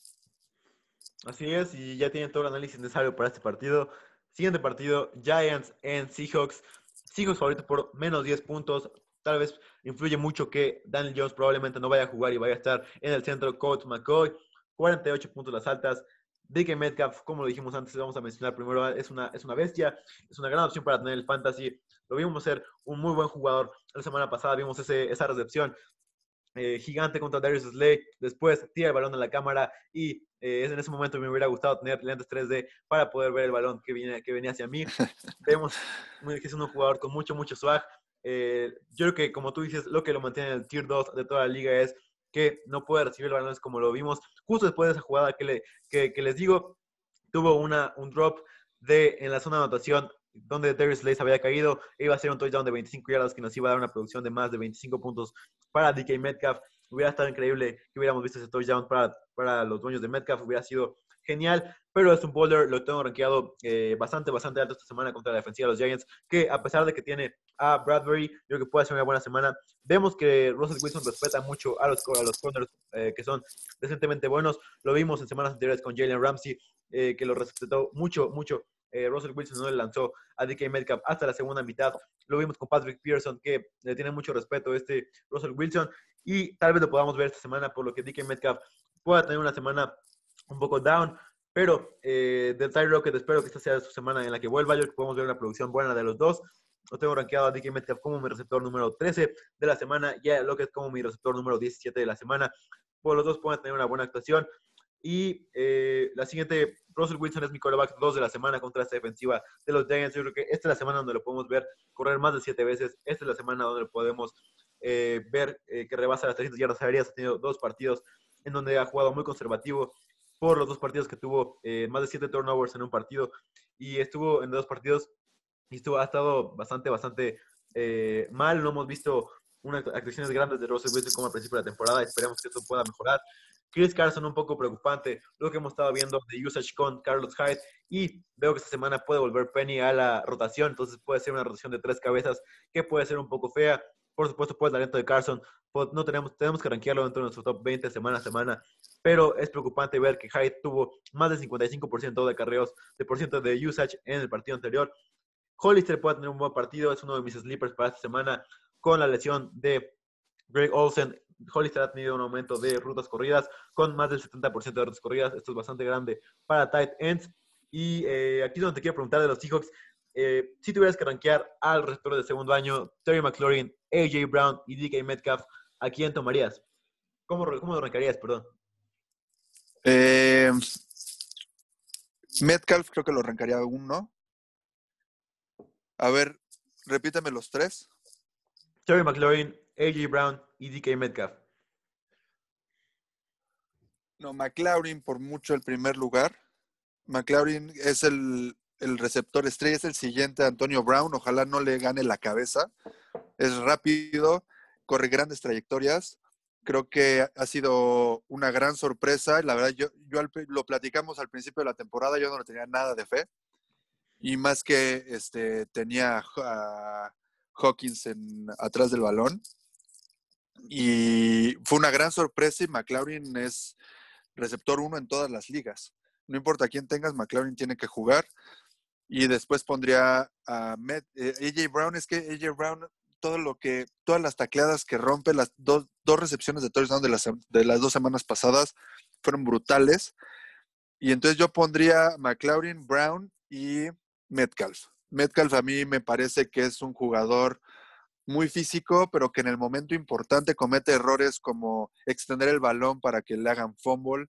Así es, y ya tienen todo el análisis necesario para este partido. Siguiente partido, Giants en Seahawks. Seahawks favorito por menos 10 puntos. Tal vez influye mucho que Daniel Jones probablemente no vaya a jugar y vaya a estar en el centro. Coach McCoy, 48 puntos las altas. DK Metcalf, como lo dijimos antes, vamos a mencionar primero, es una, es una bestia, es una gran opción para tener el fantasy. Lo vimos ser un muy buen jugador. La semana pasada vimos ese, esa recepción eh, gigante contra Darius Slay. Después tira el balón en la cámara y eh, en ese momento me hubiera gustado tener lentes 3D para poder ver el balón que, viene, que venía hacia mí. [LAUGHS] Vemos que es un jugador con mucho, mucho swag. Eh, yo creo que, como tú dices, lo que lo mantiene en el tier 2 de toda la liga es que no puede recibir balones como lo vimos justo después de esa jugada que, le, que, les digo, tuvo una, un drop de, en la zona de anotación donde Darius Lace había caído, iba a ser un touchdown de 25 yardas que nos iba a dar una producción de más de 25 puntos para DK Metcalf. Hubiera estado increíble que hubiéramos visto ese touchdown para, para los dueños de Metcalf, hubiera sido genial, pero es un bowler, lo tengo rankeado eh, bastante, bastante alto esta semana contra la defensiva de los Giants, que a pesar de que tiene a Bradbury, yo creo que puede ser una buena semana. Vemos que Russell Wilson respeta mucho a los, a los corners eh, que son decentemente buenos. Lo vimos en semanas anteriores con Jalen Ramsey, eh, que lo respetó mucho, mucho. Russell Wilson no le lanzó a DK Metcalf hasta la segunda mitad. Lo vimos con Patrick Pearson, que le tiene mucho respeto a este Russell Wilson. Y tal vez lo podamos ver esta semana, por lo que DK Metcalf pueda tener una semana un poco down. Pero eh, de Ty Rocket espero que esta sea su semana en la que vuelva. Yo que podemos ver una producción buena de los dos. Lo tengo rankeado a DK Metcalf como mi receptor número 13 de la semana y a Lockett como mi receptor número 17 de la semana. Pues los dos pueden tener una buena actuación. Y eh, la siguiente, Russell Wilson es mi quarterback 2 de la semana contra esta defensiva de los Giants. Yo creo que esta es la semana donde lo podemos ver correr más de 7 veces. Esta es la semana donde podemos eh, ver que rebasa las 300 yardas aéreas. Ha tenido dos partidos en donde ha jugado muy conservativo por los dos partidos que tuvo, eh, más de siete turnovers en un partido, y estuvo en dos partidos y estuvo, ha estado bastante, bastante eh, mal. No hemos visto unas actuaciones grandes de Russell Wilson como al principio de la temporada. Esperemos que esto pueda mejorar. Chris Carson un poco preocupante, lo que hemos estado viendo de usage con Carlos Hyde y veo que esta semana puede volver Penny a la rotación, entonces puede ser una rotación de tres cabezas que puede ser un poco fea. Por supuesto, pues el talento de Carson, pues, no tenemos, tenemos que rankearlo dentro de nuestro top 20 semana a semana, pero es preocupante ver que Hyde tuvo más del 55% de carreos, de por ciento de usage en el partido anterior. Hollister puede tener un buen partido, es uno de mis sleepers para esta semana con la lesión de Greg Olsen. Hollister ha tenido un aumento de rutas corridas con más del 70% de rutas corridas. Esto es bastante grande para tight ends. Y eh, aquí es donde te quiero preguntar de los Seahawks. Eh, si tuvieras que rankear al receptor de segundo año, Terry McLaurin, AJ Brown y DK Metcalf, ¿a quién tomarías? ¿Cómo, cómo lo rankearías, perdón? Eh, Metcalf creo que lo arrancaría uno. A ver, repítame los tres. Terry McLaurin, AJ Brown y DK Metcalf. No, McLaurin por mucho el primer lugar. McLaurin es el, el receptor estrella, es el siguiente Antonio Brown. Ojalá no le gane la cabeza. Es rápido, corre grandes trayectorias. Creo que ha sido una gran sorpresa. La verdad, yo, yo lo platicamos al principio de la temporada, yo no le tenía nada de fe. Y más que este, tenía a Hawkins en, atrás del balón. Y fue una gran sorpresa y McLaurin es receptor uno en todas las ligas. No importa quién tengas, McLaurin tiene que jugar. Y después pondría a AJ eh, Brown. Es que AJ Brown, todo lo que, todas las tacleadas que rompe, las dos, dos recepciones de touchdown de las, de las dos semanas pasadas fueron brutales. Y entonces yo pondría McLaurin, Brown y Metcalf. Metcalf a mí me parece que es un jugador muy físico, pero que en el momento importante comete errores como extender el balón para que le hagan fumble,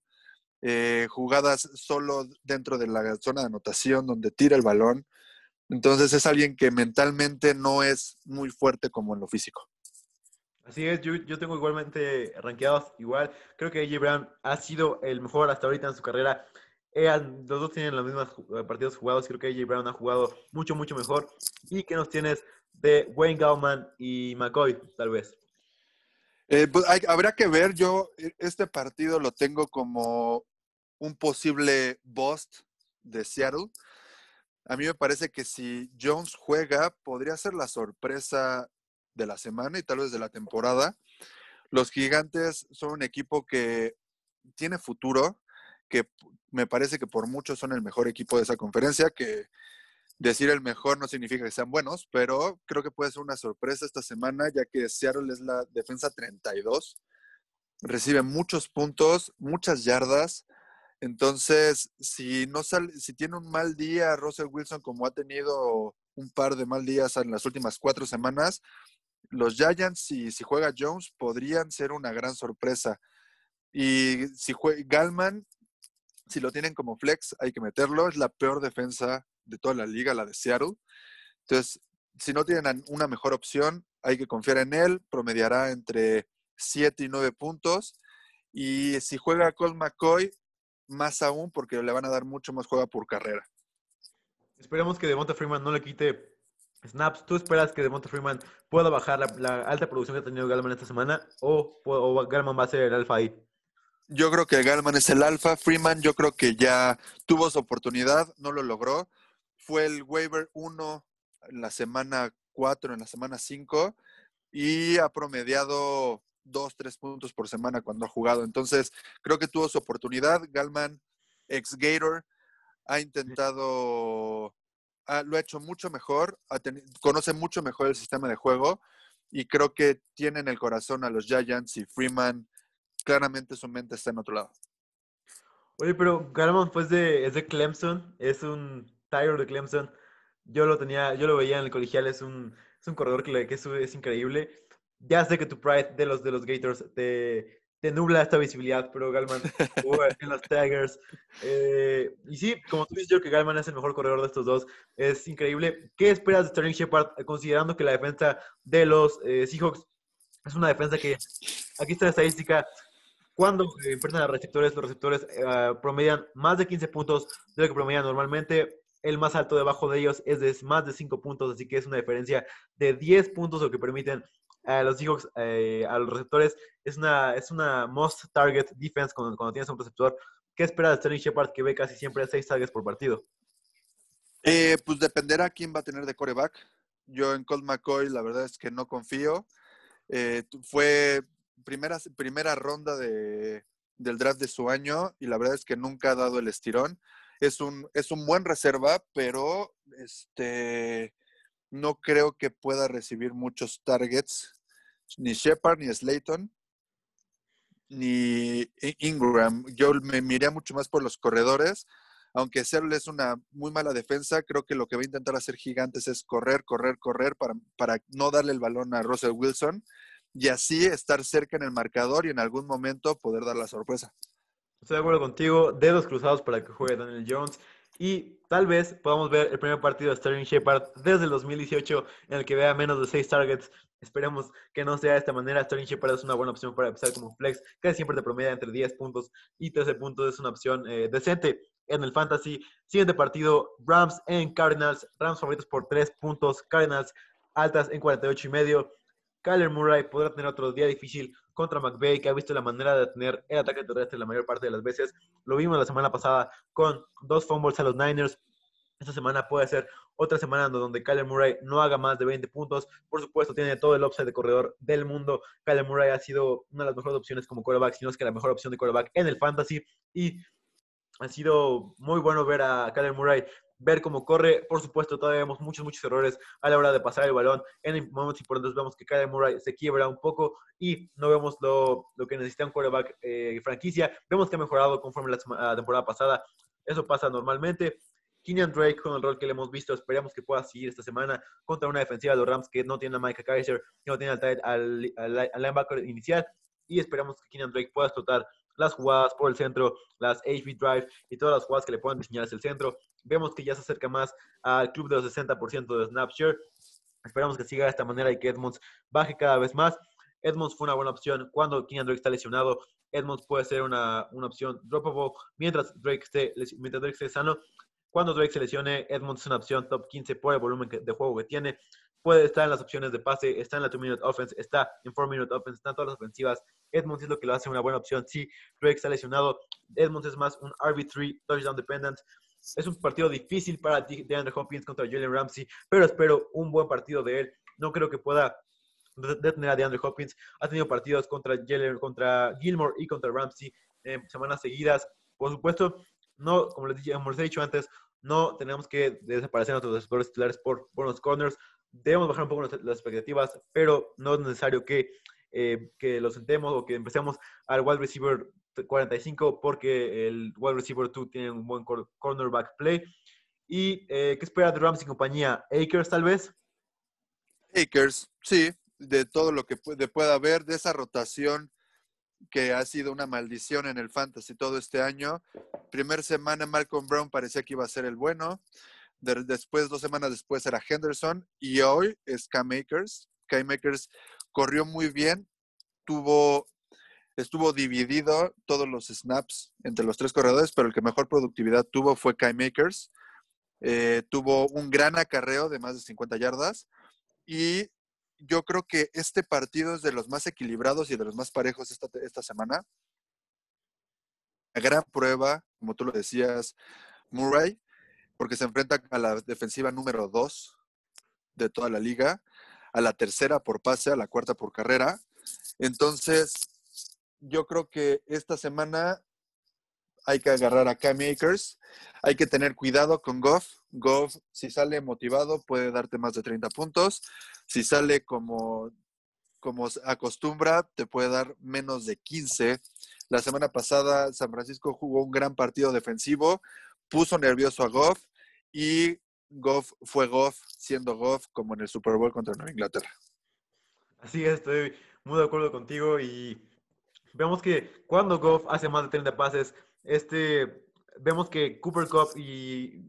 eh, jugadas solo dentro de la zona de anotación donde tira el balón. Entonces es alguien que mentalmente no es muy fuerte como en lo físico. Así es, yo, tengo igualmente rankeados igual. Creo que AJ Brown ha sido el mejor hasta ahorita en su carrera. Eh, los dos tienen los mismos eh, partidos jugados. Creo que AJ Brown ha jugado mucho, mucho mejor. ¿Y qué nos tienes de Wayne Gauman y McCoy, tal vez? Eh, pues habrá que ver. Yo e, este partido lo tengo como un posible bust de Seattle. A mí me parece que si Jones juega, podría ser la sorpresa de la semana y tal vez de la temporada. Los gigantes son un equipo que tiene futuro, que me parece que por mucho son el mejor equipo de esa conferencia, que decir el mejor no significa que sean buenos, pero creo que puede ser una sorpresa esta semana, ya que Seattle es la defensa 32, recibe muchos puntos, muchas yardas. Entonces, si no sale, si tiene un mal día Russell Wilson, como ha tenido un par de mal días en las últimas cuatro semanas, los Giants, si, si juega Jones, podrían ser una gran sorpresa. Y si juega Galman, si lo tienen como flex, hay que meterlo. Es la peor defensa de toda la liga, la de Seattle. Entonces, si no tienen una mejor opción, hay que confiar en él. Promediará entre 7 y 9 puntos. Y si juega Colt McCoy, más aún, porque le van a dar mucho más juego por carrera. Esperemos que Devonta Freeman no le quite snaps. ¿Tú esperas que Devonta Freeman pueda bajar la, alta producción que ha tenido Galman esta semana? ¿O, o Galman va a ser el alfa ahí? Yo creo que Galman es el alfa. Freeman, yo creo que ya tuvo su oportunidad, no lo logró. Fue el waiver 1 en la semana 4, en la semana 5, y ha promediado 2, 3 puntos por semana cuando ha jugado. Entonces, creo que tuvo su oportunidad. Galman, ex Gator, ha intentado, lo ha hecho mucho mejor, conoce mucho mejor el sistema de juego y creo que tiene en el corazón a los Giants y Freeman claramente su mente está en otro lado. Oye, pero Garman pues de, es de Clemson, es un Tyler de Clemson. Yo lo tenía, yo lo veía en el colegial, es un, es un corredor que, que es, increíble. Ya sé que tu pride de los, de los Gators te, te nubla esta visibilidad, pero Galman en los Tigers. Eh, y sí, como tú dices, yo que Galman es el mejor corredor de estos dos. Es increíble. ¿Qué esperas de Sterling Shepard, considerando que la defensa de los eh, Seahawks es una defensa que, aquí está la estadística, cuando enfrentan a receptores, los receptores eh, promedian más de 15 puntos de lo que promedian normalmente. El más alto debajo de ellos es de más de 5 puntos, así que es una diferencia de 10 puntos lo que permiten a los Seahawks, eh, a los receptores. Es una, es una most target defense cuando, cuando tienes un receptor. ¿Qué espera de Sterling Shepard que ve casi siempre 6 targets por partido? Eh, pues dependerá quién va a tener de coreback. Yo en Colt McCoy la verdad es que no confío. fue primera, primera ronda de, del draft de su año y la verdad es que nunca ha dado el estirón. Es un, es un buen reserva, pero este, no creo que pueda recibir muchos targets, ni Shepard, ni Slayton, ni Ingram. Yo me miré mucho más por los corredores. Aunque Seattle es una muy mala defensa, creo que lo que va a intentar hacer Gigantes es correr, correr, correr para, para no darle el balón a Russell Wilson y así estar cerca en el marcador y en algún momento poder dar la sorpresa. Estoy de acuerdo contigo. Dedos cruzados para que juegue Daniel Jones. Y tal vez podamos ver el primer partido de Sterling Shepard desde el 2018 en el que vea menos de 6 targets. Esperemos que no sea de esta manera. Sterling Shepard es una buena opción para empezar como flex. Casi siempre te promedia entre 10 puntos y 13 puntos. Es una opción eh, decente en el fantasy. Siguiente partido, Rams en Cardinals. Rams favoritos por 3 puntos. Cardinals altas en 48 y medio. Kyler Murray podrá tener otro día difícil contra McVay, que ha visto la manera de tener el ataque terrestre la mayor parte de las veces. Lo vimos la semana pasada con dos fumbles a los Niners. Esta semana puede ser otra semana donde Kyler Murray no haga más de 20 puntos. Por supuesto, tiene todo el upside de corredor del mundo. Kyler Murray ha sido una de las mejores opciones como quarterback, si no es que la mejor opción de quarterback en el fantasy. Y ha sido muy bueno ver a Kyler Murray ver cómo corre. Por supuesto, todavía vemos muchos, muchos errores a la hora de pasar el balón. En momentos importantes vemos que Kyler Murray se quiebra un poco y no vemos lo, lo que necesita un quarterback eh, franquicia. Vemos que ha mejorado conforme la, temporada pasada. Eso pasa normalmente. Kenyan Drake con el rol que le hemos visto, esperamos que pueda seguir esta semana contra una defensiva de los Rams que no tiene a Micah Kaiser, que no tiene al, al, al linebacker inicial y esperamos que Kenyan Drake pueda explotar las jugadas por el centro, las HV Drive y todas las jugadas que le puedan diseñar hacia el centro. Vemos que ya se acerca más al club de los 60% de Snapshare. Esperamos que siga de esta manera y que Edmonds baje cada vez más. Edmonds fue una buena opción cuando Kenyan Drake está lesionado. Edmonds puede ser una, una opción droppable mientras Drake, esté, mientras Drake esté sano. Cuando Drake se lesione, Edmonds es una opción top 15 por el volumen de juego que tiene. Puede estar en las opciones de pase, está en la 2-minute offense, está en 4-minute offense, están todas las ofensivas. Edmonds es lo que lo hace una buena opción. Si Drake está lesionado, Edmonds es más un RB3, touchdown dependent. Es un partido difícil para DeAndre Hopkins contra Jalen Ramsey, pero espero un buen partido de él. No creo que pueda detener a DeAndre Hopkins. Ha tenido partidos contra Jalen, contra Gilmore y contra Ramsey en semanas seguidas. Por supuesto, no, como les, dije, como les he dicho antes, no tenemos que desaparecer nuestros receptores titulares por buenos corners. Debemos bajar un poco las expectativas, pero no es necesario que, eh, que lo sentemos o que empecemos al wide receiver 45 porque el wide receiver 2 tiene un buen cornerback play. ¿Y eh, qué espera de Rams y compañía? ¿Akers tal vez? Akers, sí, de todo lo que puede, pueda haber, de esa rotación que ha sido una maldición en el fantasy todo este año. Primer semana Malcolm Brown parecía que iba a ser el bueno. Después, dos semanas después era Henderson y hoy es Cam Akers. Cam Akers corrió muy bien, tuvo estuvo dividido todos los snaps entre los tres corredores, pero el que mejor productividad tuvo fue Kai Makers. Eh, tuvo un gran acarreo de más de 50 yardas y yo creo que este partido es de los más equilibrados y de los más parejos esta, esta semana. Gran prueba, como tú lo decías, Murray, porque se enfrenta a la defensiva número 2 de toda la liga, a la tercera por pase, a la cuarta por carrera. Entonces, yo creo que esta semana hay que agarrar a Cam Akers. Hay que tener cuidado con Goff. Goff, si sale motivado, puede darte más de 30 puntos. Si sale como, como acostumbra, te puede dar menos de 15. La semana pasada, San Francisco jugó un gran partido defensivo, puso nervioso a Goff y Goff fue Goff, siendo Goff como en el Super Bowl contra Nueva Inglaterra. Así es, estoy muy de acuerdo contigo y Vemos que cuando Goff hace más de 30 pases, este, vemos que Cooper Cup y,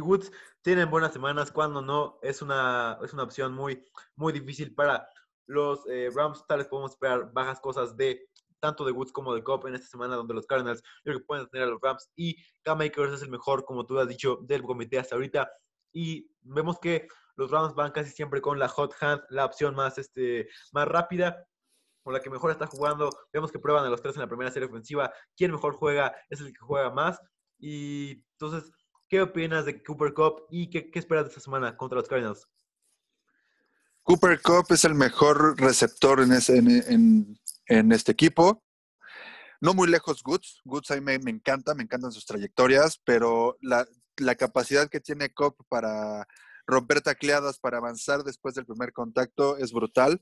Woods tienen buenas semanas. Cuando no, es una, es una opción muy, muy difícil para los eh, Rams. Tal vez podemos esperar bajas cosas de tanto de Woods como de Cup en esta semana, donde los Cardinals creo que pueden tener a los Rams. Y Cam Akers es el mejor, como tú has dicho, del comité hasta ahorita. Y vemos que los Rams van casi siempre con la hot hand, la opción más, este, más rápida con la que mejor está jugando. Vemos que prueban a los tres en la primera serie ofensiva. Quien mejor juega es el que juega más. Y entonces, ¿qué opinas de Cooper Cup y qué, esperas de esta semana contra los Cardinals? Cooper Cup es el mejor receptor en, ese, en, este equipo. No muy lejos Goods. Goods a mí me, encanta, me encantan sus trayectorias, pero la, la capacidad que tiene Cup para romper tacleadas, para avanzar después del primer contacto es brutal.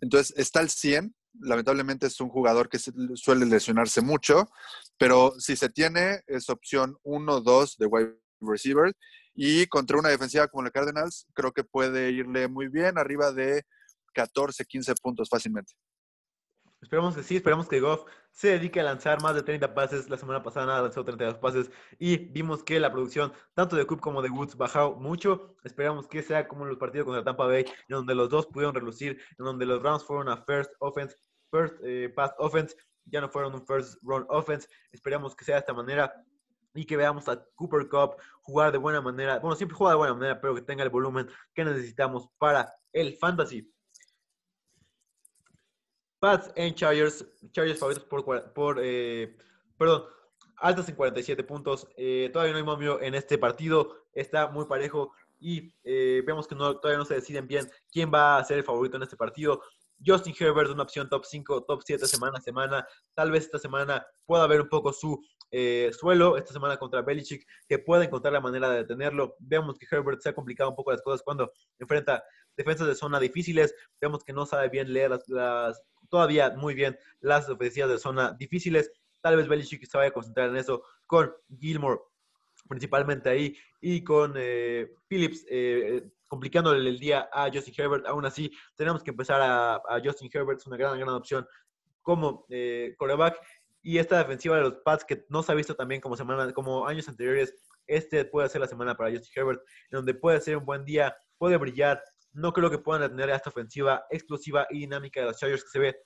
Entonces, está al 100. Lamentablemente es un jugador que suele lesionarse mucho, pero si se tiene, es opción 1-2 de wide receiver. Y contra una defensiva como la Cardinals, creo que puede irle muy bien, arriba de 14, 15 puntos fácilmente. Esperamos que sí, esperamos que Goff se dedique a lanzar más de 30 pases. La semana pasada lanzó 32 pases y vimos que la producción tanto de Coop como de Woods bajó mucho. Esperamos que sea como en los partidos contra Tampa Bay, en donde los dos pudieron relucir, en donde los Rams fueron a first offense, first eh, pass offense, ya no fueron un first run offense. Esperamos que sea de esta manera y que veamos a Cooper Cup jugar de buena manera. Bueno, siempre juega de buena manera, pero que tenga el volumen que necesitamos para el fantasy. Pats en Chargers. Chargers favoritos por, por eh, perdón, altas en 47 puntos. Eh, todavía no hay momio en este partido. Está muy parejo y eh, vemos que no, todavía no se deciden bien quién va a ser el favorito en este partido. Justin Herbert una opción top 5, top 7 semana a semana. Tal vez esta semana pueda ver un poco su suelo, esta semana contra Belichick, que pueda encontrar la manera de detenerlo. Vemos que Herbert se ha complicado un poco las cosas cuando enfrenta defensas de zona difíciles. Vemos que no sabe bien leer las todavía muy bien las ofensivas de zona difíciles. Tal vez Belichick se vaya a concentrar en eso con Gilmore principalmente ahí y con eh, Phillips eh, complicándole el día a Justin Herbert. Aún así, tenemos que empezar a, Justin Herbert, es una gran, gran opción como eh, coreback. Y esta defensiva de los Pats que no se ha visto también como, semana, como años anteriores, este puede ser la semana para Justin Herbert, en donde puede ser un buen día, puede brillar, no creo que puedan tener esta ofensiva explosiva y dinámica de los Chargers que se ve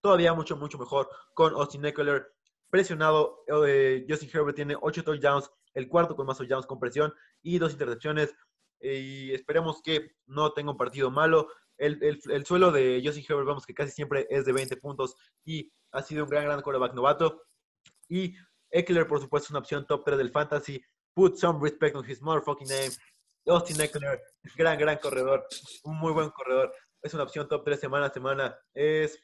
todavía mucho, mucho mejor con Austin Eckler presionado. Eh, Justin Herbert tiene 8 touchdowns, el cuarto con más touchdowns con presión y dos intercepciones. y esperemos que no tenga un partido malo. El, suelo de Justin Herbert, vemos que casi siempre es de 20 puntos y ha sido un gran, gran quarterback novato. Y Eckler, por supuesto, es una opción top 3 del fantasy. Put some respect on his motherfucking name. Austin Eckler, gran, gran corredor, un muy buen corredor. Es una opción top 3 semana a semana. Es,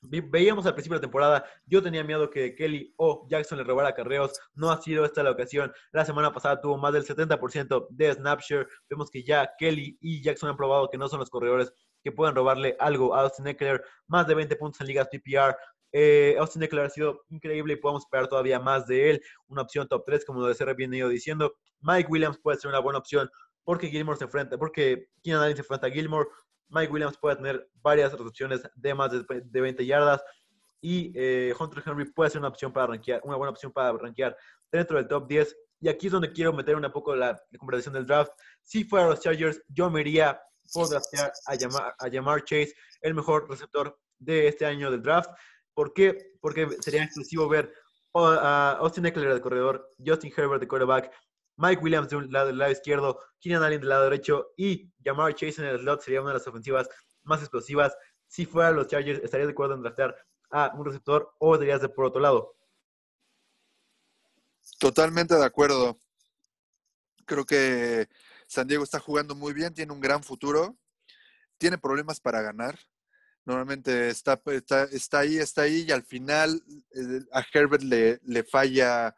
veíamos al principio de la temporada, yo tenía miedo que Kelly o Jackson le robara carreos. No ha sido esta la ocasión. La semana pasada tuvo más del 70% de snapshare. Vemos que ya Kelly y Jackson han probado que no son los corredores que puedan robarle algo a Austin Eckler. Más de 20 puntos en ligas PPR. Eh, Austin Eckler ha sido increíble y podemos esperar todavía más de él. Una opción top 3, como lo de ser bien ido diciendo. Mike Williams puede ser una buena opción porque Gilmore se enfrenta, porque Keenan Allen se enfrenta a Gilmore, Mike Williams puede tener varias recepciones de más de, 20 yardas y eh, Hunter Henry puede ser una opción para rankear, una buena opción para rankear dentro del top 10. Y aquí es donde quiero meter un poco la, conversación del draft. Si fuera los Chargers, yo me iría por draftear a llamar, a llamar Chase el mejor receptor de este año del draft. ¿Por qué? Porque sería exclusivo ver a Austin Eckler de corredor, Justin Herbert de quarterback, Mike Williams de un lado, del lado izquierdo, Keenan Allen del lado derecho y Jamar Chase en el slot sería una de las ofensivas más explosivas. Si fuera los Chargers, ¿estarías de acuerdo en draftear a un receptor o deberías de por otro lado? Totalmente de acuerdo. Creo que San Diego está jugando muy bien, tiene un gran futuro, tiene problemas para ganar. Normalmente está, está, ahí, está ahí y al final eh, a Herbert le, le falla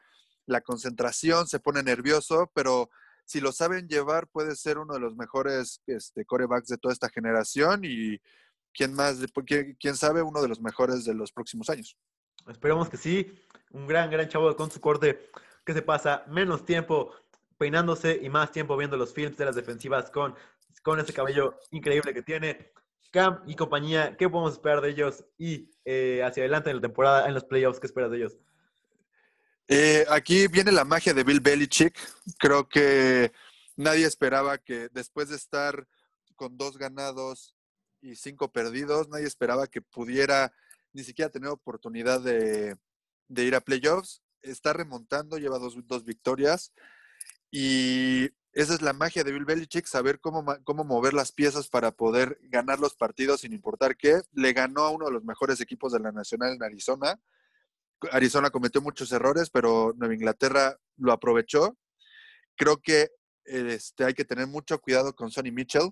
la concentración, se pone nervioso, pero si lo saben llevar puede ser uno de los mejores este, corebacks de toda esta generación y quién más, quién, sabe, uno de los mejores de los próximos años. Esperemos que sí, un gran, gran chavo con su corte que se pasa menos tiempo peinándose y más tiempo viendo los films de las defensivas con, con ese cabello increíble que tiene. Cam y compañía, ¿qué podemos esperar de ellos? Y eh, hacia adelante en la temporada, en los playoffs, ¿qué esperas de ellos? Eh, aquí viene la magia de Bill Belichick. Creo que nadie esperaba que después de estar con dos ganados y cinco perdidos, nadie esperaba que pudiera ni siquiera tener oportunidad de, ir a playoffs. Está remontando, lleva dos, dos, victorias y esa es la magia de Bill Belichick, saber cómo, cómo mover las piezas para poder ganar los partidos sin importar qué. Le ganó a uno de los mejores equipos de la Nacional en Arizona Arizona cometió muchos errores, pero Nueva Inglaterra lo aprovechó. Creo que este, hay que tener mucho cuidado con Sonny Mitchell.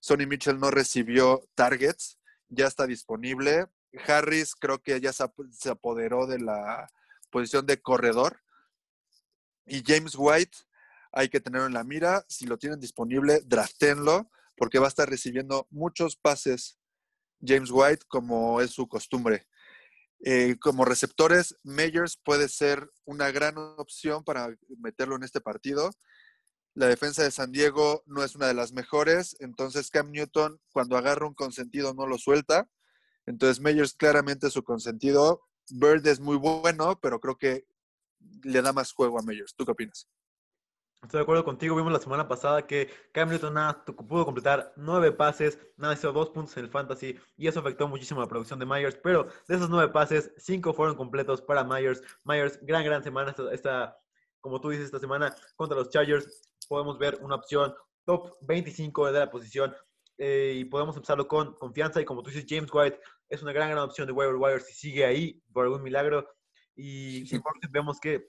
Sonny Mitchell no recibió targets, ya está disponible. Harris creo que ya se, apoderó de la posición de corredor. Y James White hay que tenerlo en la mira. Si lo tienen disponible, draftenlo, porque va a estar recibiendo muchos pases James White como es su costumbre. Eh, como receptores, Meyers puede ser una gran opción para meterlo en este partido. La defensa de San Diego no es una de las mejores, entonces Cam Newton cuando agarra un consentido no lo suelta. Entonces, Meyers claramente es su consentido. Bird es muy bueno, pero creo que le da más juego a Meyers. ¿Tú qué opinas? Estoy de acuerdo contigo. Vimos la semana pasada que Cam Newton nada, pudo completar nueve pases, nada hizo dos puntos en el fantasy y eso afectó muchísimo la producción de Myers. Pero de esos nueve pases, cinco fueron completos para Myers. Myers, gran, gran semana esta, como tú dices, esta semana contra los Chargers. Podemos ver una opción top 25 de la posición eh, y podemos empezarlo con confianza. Y como tú dices, James White es una gran, gran opción de waiver wire si sigue ahí por algún milagro. Y sí. vemos que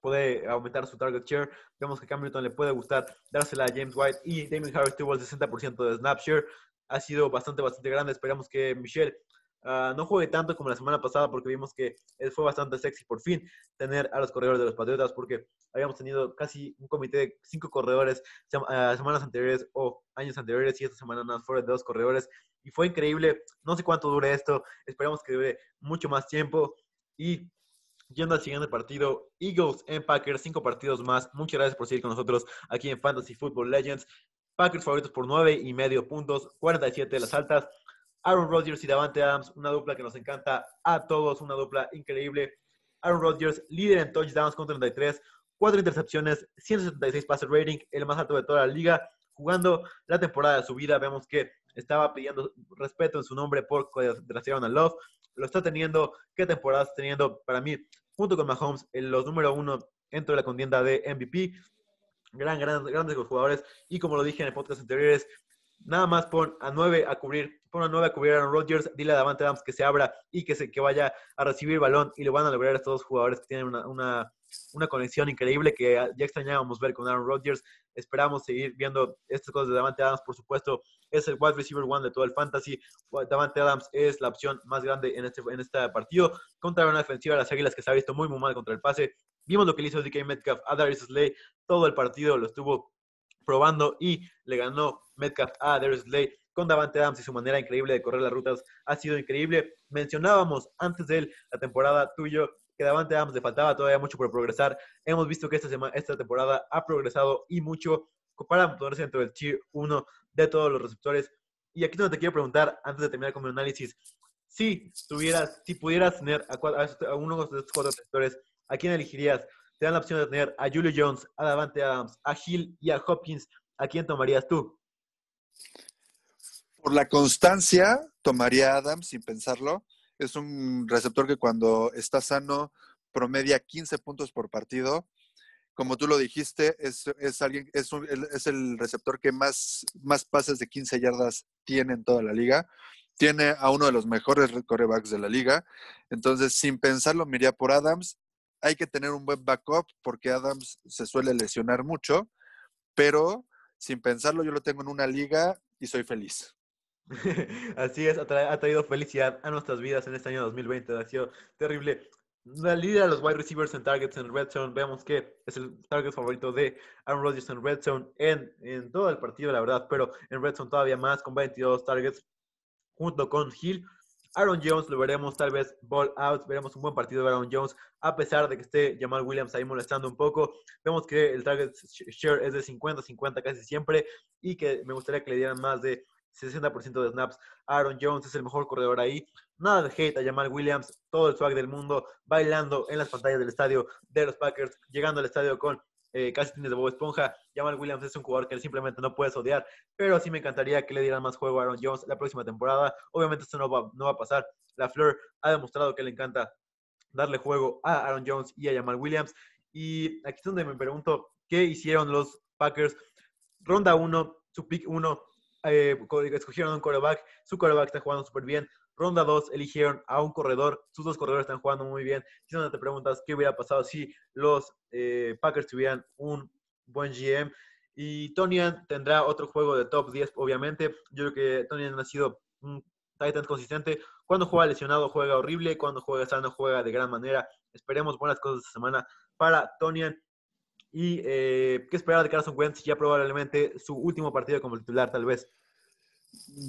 puede aumentar su target share. Vemos que Cam Newton le puede gustar dársela a James White y Damien Harris tuvo el 60% de snap share. Ha sido bastante, bastante grande. Esperamos que Michelle uh, no juegue tanto como la semana pasada porque vimos que fue bastante sexy por fin tener a los corredores de los Patriotas porque habíamos tenido casi un comité de cinco corredores uh, semanas anteriores o años anteriores y esta semana más fueron dos corredores y fue increíble. No sé cuánto dure esto. Esperamos que dure mucho más tiempo y Yendo al siguiente partido, Eagles en Packers, cinco partidos más. Muchas gracias por seguir con nosotros aquí en Fantasy Football Legends. Packers favoritos por nueve y medio puntos, 47 de las altas. Aaron Rodgers y Davante Adams, una dupla que nos encanta a todos, una dupla increíble. Aaron Rodgers, líder en touchdowns con 33, cuatro intercepciones, 176 passer rating, el más alto de toda la liga. Jugando la temporada de su vida, vemos que estaba pidiendo respeto en su nombre por draftearon a Love. Lo está teniendo. ¿Qué temporada está teniendo? Para mí, junto con Mahomes, los número uno dentro de la contienda de MVP. Gran, gran, grandes jugadores. Y como lo dije en el podcast anteriores, nada más pon a nueve a cubrir, pon a nueve a cubrir Aaron Rodgers, dile a Davante Adams que se abra y que, se, que vaya a recibir balón y lo van a lograr estos dos jugadores que tienen una, una, una conexión increíble que ya extrañábamos ver con Aaron Rodgers. Esperamos seguir viendo estas cosas de Davante Adams, por supuesto. Es el wide receiver one de todo el fantasy. Davante Adams es la opción más grande en este, en este partido contra una defensiva de las Águilas que se ha visto muy, muy mal contra el pase. Vimos lo que le hizo DK Metcalf a Darius Slay. Todo el partido lo estuvo probando y le ganó Metcalf a Darius Slay con Davante Adams y su manera increíble de correr las rutas ha sido increíble. Mencionábamos antes de la temporada tuyo que Davante Adams le faltaba todavía mucho por progresar. Hemos visto que esta, semana, esta temporada ha progresado y mucho para ponerse dentro del tier 1 de todos los receptores. Y aquí donde te quiero preguntar, antes de terminar con mi análisis, si tuvieras, si pudieras tener a, uno de estos cuatro receptores, ¿a quién elegirías? Te dan la opción de tener a Julio Jones, a Davante Adams, a Hill y a Hopkins. ¿A quién tomarías tú? Por la constancia, tomaría Adams sin pensarlo es un receptor que cuando está sano promedia 15 puntos por partido. Como tú lo dijiste, es, alguien, es, es, el receptor que más, más pases de 15 yardas tiene en toda la liga. Tiene a uno de los mejores corebacks de la liga. Entonces, sin pensarlo, me por Adams. Hay que tener un buen backup porque Adams se suele lesionar mucho, pero sin pensarlo, yo lo tengo en una liga y soy feliz. [LAUGHS] Así es, ha, traído felicidad a nuestras vidas en este año 2020. Ha sido terrible. La líder de los wide receivers en targets en Red Zone, vemos que es el target favorito de Aaron Rodgers en Red Zone en, en todo el partido, la verdad, pero en Red Zone todavía más, con 22 targets, junto con Hill. Aaron Jones lo veremos tal vez ball out, veremos un buen partido de Aaron Jones, a pesar de que esté Jamal Williams ahí molestando un poco. Vemos que el target share es de 50-50 casi siempre y que me gustaría que le dieran más de 60% de snaps. Aaron Jones es el mejor corredor ahí. Nada de hate a Jamal Williams, todo el swag del mundo, bailando en las pantallas del estadio de los Packers, llegando al estadio con eh, casi tienes de Bob Esponja. Jamal Williams es un jugador que simplemente no puedes odiar, pero sí me encantaría que le dieran más juego a Aaron Jones la próxima temporada. Obviamente esto no va, no va a pasar. La Fleur ha demostrado que le encanta darle juego a Aaron Jones y a Jamal Williams. Y aquí es donde me pregunto, ¿qué hicieron los Packers? Ronda 1, su pick 1, eh, escogieron un coreback, su coreback está jugando súper bien. Ronda 2 eligieron a un corredor, sus dos corredores están jugando muy bien. Si no te preguntas qué hubiera pasado si los eh, Packers tuvieran un buen GM. Y Tonian tendrá otro juego de top 10, obviamente. Yo creo que Tonian ha sido un Titan consistente. Cuando juega lesionado juega horrible, cuando juega sano juega de gran manera. Esperemos buenas cosas esta semana para Tonian. Y eh, qué esperar de Carson Wentz ya probablemente su último partido como titular, tal vez.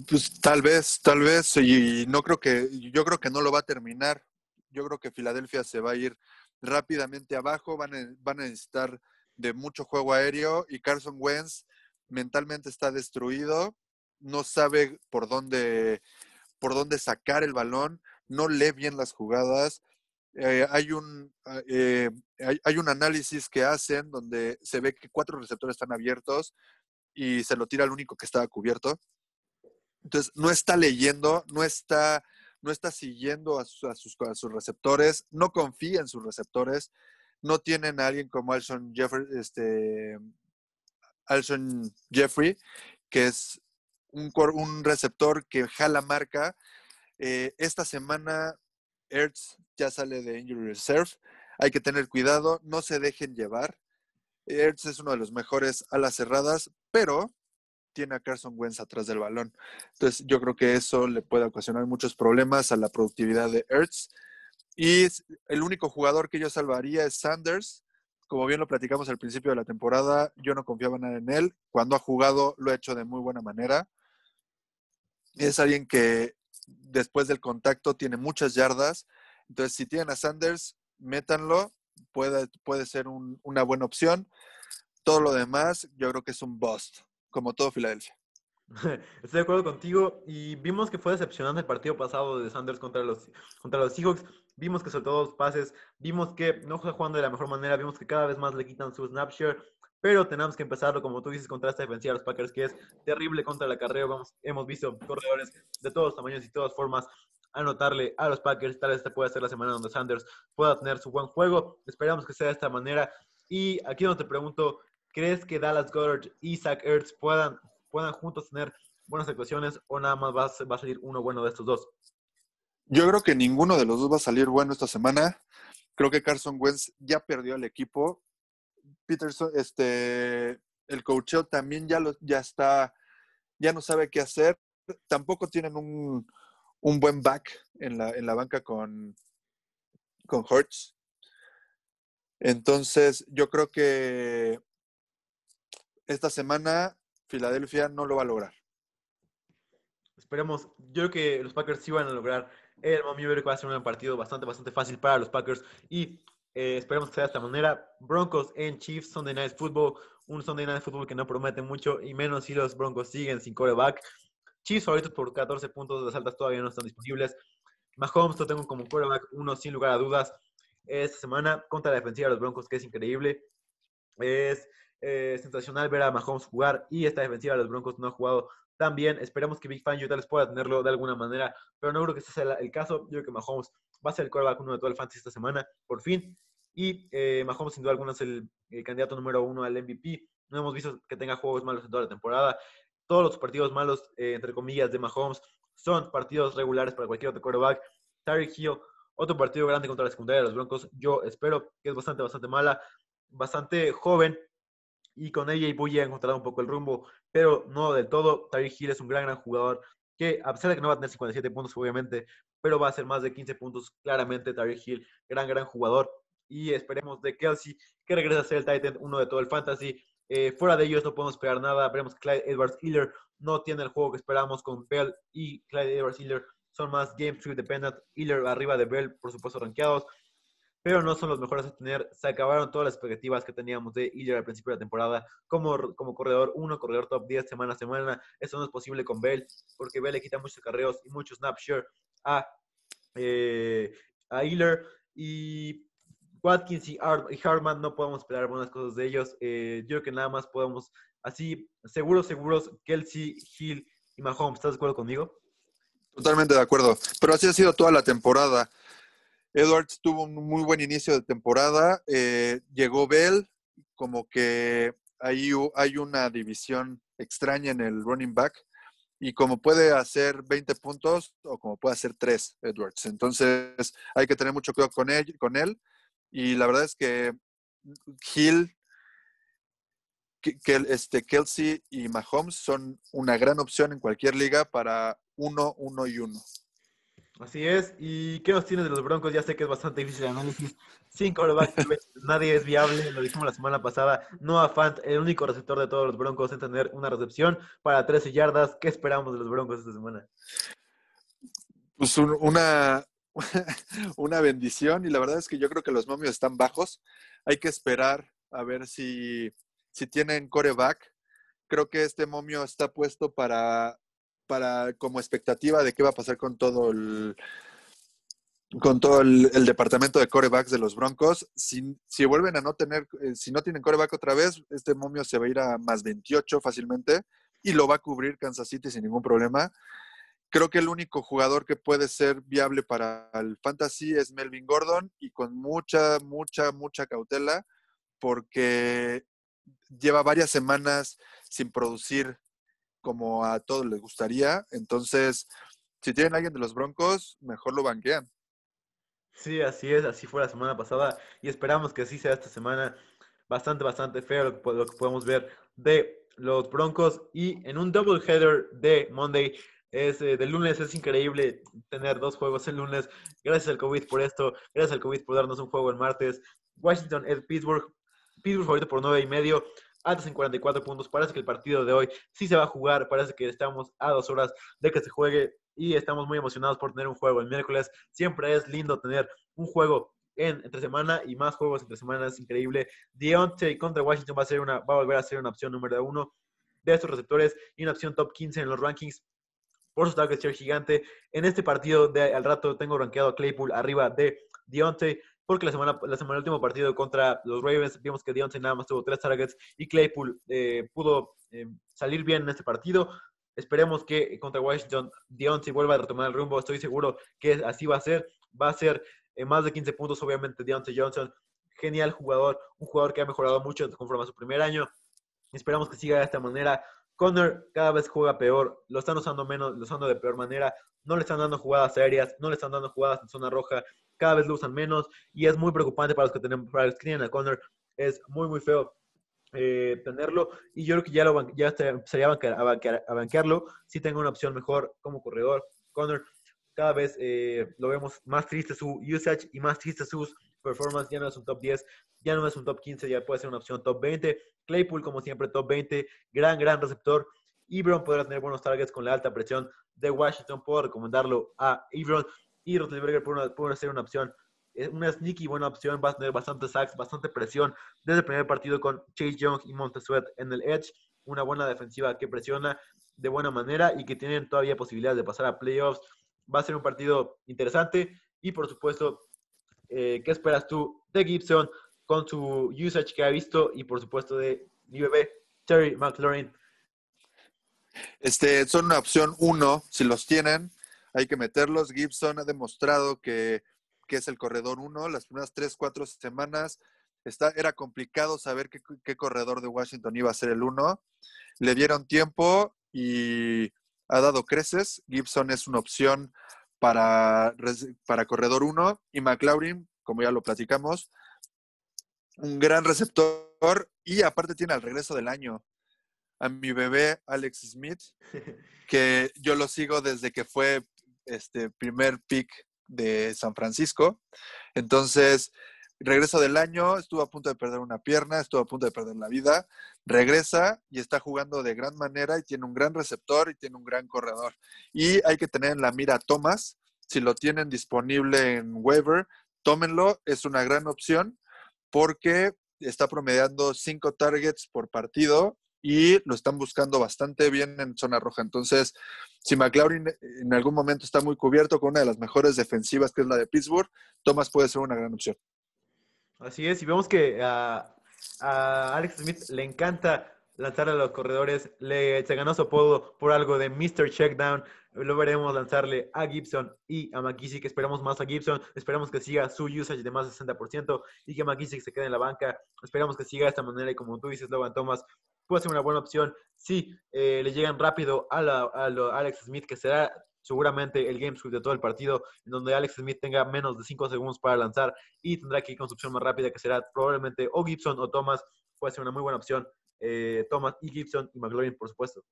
Pues tal vez, tal vez, y no creo que, yo creo que no lo va a terminar. Yo creo que Filadelfia se va a ir rápidamente abajo, van a, van a necesitar de mucho juego aéreo y Carson Wentz mentalmente está destruido, no sabe por dónde, por dónde sacar el balón, no lee bien las jugadas. Eh, hay, un, eh, hay, un análisis que hacen donde se ve que cuatro receptores están abiertos y se lo tira al único que estaba cubierto. Entonces, no está leyendo, no está, no está siguiendo a, sus, receptores, no confía en sus receptores, no tienen a alguien como Alshon Jeffrey, este, Alshon Jeffrey, que es un, receptor que jala marca. Eh, esta semana Ertz ya sale de Injury Reserve. Hay que tener cuidado, no se dejen llevar. Ertz es uno de los mejores a las cerradas, pero tiene a Carson Wentz atrás del balón. Entonces, yo creo que eso le puede ocasionar muchos problemas a la productividad de Ertz. Y el único jugador que yo salvaría es Sanders. Como bien lo platicamos al principio de la temporada, yo no confiaba nada en él. Cuando ha jugado, lo ha hecho de muy buena manera. Es alguien que después del contacto tiene muchas yardas. Entonces, si tienen a Sanders, métanlo. Puede, puede ser una buena opción. Todo lo demás, yo creo que es un bust, como todo Filadelfia. [LAUGHS] Estoy de acuerdo contigo y vimos que fue decepcionante el partido pasado de Sanders contra los, contra los Seahawks. Vimos que soltó dos pases, vimos que no está jugando de la mejor manera, vimos que cada vez más le quitan su snap share, pero tenemos que empezarlo, como tú dices, contra esta defensiva de los Packers, que es terrible contra la carrera. Vamos, hemos visto corredores de todos tamaños y todas formas anotarle a los Packers. Tal vez esta pueda ser la semana donde Sanders pueda tener su buen juego. Esperamos que sea de esta manera. Y aquí donde te pregunto, ¿crees que Dallas Goddard y Zach Ertz puedan, puedan juntos tener buenas actuaciones o nada más va a, va a salir uno bueno de estos dos? Yo creo que ninguno de los dos va a salir bueno esta semana. Creo que Carson Wentz ya perdió al equipo Peterson, este, el coacheo también ya, lo, ya está, ya no sabe qué hacer. Tampoco tienen un, un buen back en la, en la banca con, con Hertz. Entonces, yo creo que esta semana Filadelfia no lo va a lograr. Esperemos, yo creo que los Packers sí van a lograr el que va a ser un partido bastante, bastante fácil para los Packers y eh, esperemos que sea de esta manera. Broncos en Chiefs, Sunday Night Football. Un Sunday Night Football que no promete mucho y menos si los Broncos siguen sin coreback. Chiefs favoritos por 14 puntos. Las altas todavía no están disponibles. Mahomes lo tengo como coreback uno sin lugar a dudas. Esta semana contra la defensiva de los Broncos, que es increíble. Es eh, sensacional ver a Mahomes jugar y esta defensiva de los Broncos no ha jugado tan bien. Esperemos que Big Fan tal vez pueda tenerlo de alguna manera, pero no creo que ese sea el caso. Yo creo que Mahomes va a ser el quarterback uno de todo el fantasy esta semana, por fin. Y eh, Mahomes, sin duda alguna, es el, candidato número uno al MVP. No hemos visto que tenga juegos malos en toda la temporada. Todos los partidos malos, eh, entre comillas, de Mahomes son partidos regulares para cualquier otro quarterback. Tyreek Hill, otro partido grande contra la secundaria de los Broncos. Yo espero que es bastante, bastante mala, bastante joven. Y con ella y Buye ha encontrado un poco el rumbo, pero no del todo. Tyreek Hill es un gran, gran jugador que a pesar de que no va a tener 57 puntos, obviamente, pero va a ser más de 15 puntos, claramente, Tyreek Hill, gran, gran jugador, y esperemos de Kelsey, que regrese a ser el Titan, uno de todo el fantasy. Eh, fuera de ellos no podemos esperar nada, veremos que Clyde Edwards Hiller no tiene el juego que esperamos con Bell y Clyde Edwards Hiller son más game tree dependent, Hiller arriba de Bell, por supuesto, rankeados pero no son los mejores a tener. Se acabaron todas las expectativas que teníamos de Iller al principio de la temporada como, como corredor 1, corredor top 10 semana a semana. Eso no es posible con Bell, porque Bell le quita muchos carreos y muchos snap share a, eh, a Y Watkins y, Hartman no podemos esperar buenas cosas de ellos. Eh, yo creo que nada más podemos, así, seguros, seguros, Kelsey, Hill y Mahomes. ¿Estás de acuerdo conmigo? Totalmente de acuerdo. Pero así ha sido toda la temporada. Edwards tuvo un muy buen inicio de temporada. Eh, llegó Bell, como que ahí hay una división extraña en el running back. Y como puede hacer 20 puntos o como puede hacer 3 Edwards. Entonces hay que tener mucho cuidado con él, con él. Y la verdad es que Hill, este, Kelsey y Mahomes son una gran opción en cualquier liga para uno, uno y uno. Así es. ¿Y qué nos tienes de los Broncos? Ya sé que es bastante difícil el análisis. Sin coreback, nadie es viable. Lo dijimos la semana pasada. Noah Fant, el único receptor de todos los Broncos en tener una recepción para 13 yardas. ¿Qué esperamos de los Broncos esta semana? Pues una, [LAUGHS] una bendición. Y la verdad es que yo creo que los momios están bajos. Hay que esperar a ver si, si tienen coreback. Creo que este momio está puesto para para como expectativa de qué va a pasar con todo el con todo el, departamento de corebacks de los Broncos. Si, si vuelven a no tener, eh, si no tienen coreback otra vez, este momio se va a ir a más 28 fácilmente y lo va a cubrir Kansas City sin ningún problema. Creo que el único jugador que puede ser viable para el fantasy es Melvin Gordon y con mucha, mucha, mucha cautela porque lleva varias semanas sin producir como a todos les gustaría. Entonces, si tienen alguien de los Broncos, mejor lo banquean. Sí, así es, así fue la semana pasada y esperamos que así sea esta semana. Bastante, bastante feo lo que, podemos ver de los Broncos y en un double header de Monday es eh, de lunes, es increíble tener dos juegos el lunes. Gracias al COVID por esto, gracias al COVID por darnos un juego el martes. Washington es Pittsburgh, Pittsburgh favorito por nueve y medio, altos en 44 puntos. Parece que el partido de hoy sí se va a jugar, parece que estamos a dos horas de que se juegue y estamos muy emocionados por tener un juego el miércoles. Siempre es lindo tener un juego en entre semana y más juegos entre semana, es increíble. Deontay contra Washington va a, ser una, va a volver a ser una opción número uno de estos receptores y una opción top 15 en los rankings por su target share gigante. En este partido de al rato tengo rankeado a Claypool arriba de Deontay, porque la semana, la semana, último partido contra los Ravens vimos que Deontay nada más tuvo tres targets y Claypool eh, pudo eh, salir bien en este partido. Esperemos que contra Washington Deontay vuelva a retomar el rumbo. Estoy seguro que así va a ser. Va a ser eh, más de 15 puntos, obviamente, Deontay Johnson. Genial jugador, un jugador que ha mejorado mucho conforme a su primer año. Esperamos que siga de esta manera. Connor cada vez juega peor, lo están usando menos, lo usando de peor manera, no le están dando jugadas aéreas, no le están dando jugadas en zona roja, cada vez lo usan menos y es muy preocupante para los que, tenemos, para los que tienen a Connor. Es muy, muy feo eh, tenerlo y yo creo que ya, lo, ya sería a, banquearlo si tengo una opción mejor como corredor. Connor cada vez eh, lo vemos más triste su usage y más triste sus performance. Ya no es un top 10, ya no es un top 15, ya puede ser una opción top 20. Claypool, como siempre, top 20. Gran, gran receptor. Ebron podrá tener buenos targets con la alta presión de Washington. Puedo recomendarlo a Ebron. Y Roethlisberger puede ser una opción, eh, una sneaky buena opción. Va a tener bastante sacks, bastante presión desde el primer partido con Chase Young y Montesuet en el edge. Una buena defensiva que presiona de buena manera y que tienen todavía posibilidades de pasar a playoffs. Va a ser un partido interesante y por supuesto, eh, ¿qué esperas tú de Gibson con su usage que ha visto y por supuesto de mi bebé Terry McLaurin? Este, son una opción uno, si los tienen, hay que meterlos. Gibson ha demostrado que, es el corredor uno. Las primeras tres, cuatro semanas está, era complicado saber qué corredor de Washington iba a ser el uno. Le dieron tiempo y ha dado creces. Gibson es una opción para, para corredor 1 y McLaurin, como ya lo platicamos, un gran receptor y aparte tiene al regreso del año a mi bebé Alex Smith, [LAUGHS] que yo lo sigo desde que fue este primer pick de San Francisco. Entonces, regreso del año, estuvo a punto de perder una pierna, estuvo a punto de perder la vida, regresa y está jugando de gran manera y tiene un gran receptor y tiene un gran corredor. Y hay que tener en la mira a Thomas, si lo tienen disponible en waiver, tómenlo, es una gran opción porque está promediando cinco targets por partido y lo están buscando bastante bien en zona roja. Entonces, si McLaurin en algún momento está muy cubierto con una de las mejores defensivas, que es la de Pittsburgh, Thomas puede ser una gran opción. Así es, y vemos que a, Alex Smith le encanta lanzar a los corredores, le, se ganó su apodo por algo de Mr. Checkdown, lo veremos lanzarle a Gibson y a McKissick, esperamos más a Gibson, esperamos que siga su usage de más de 60% y que McKissick se quede en la banca, esperamos que siga de esta manera y como tú dices, Logan Thomas, puede ser una buena opción si eh, le llegan rápido a, la, a Alex Smith, que será seguramente el game script de todo el partido, en donde Alex Smith tenga menos de 5 segundos para lanzar y tendrá que ir con opción más rápida, que será probablemente o Gibson o Thomas. Puede ser una muy buena opción. Eh, Thomas y Gibson y McLaurin, por supuesto.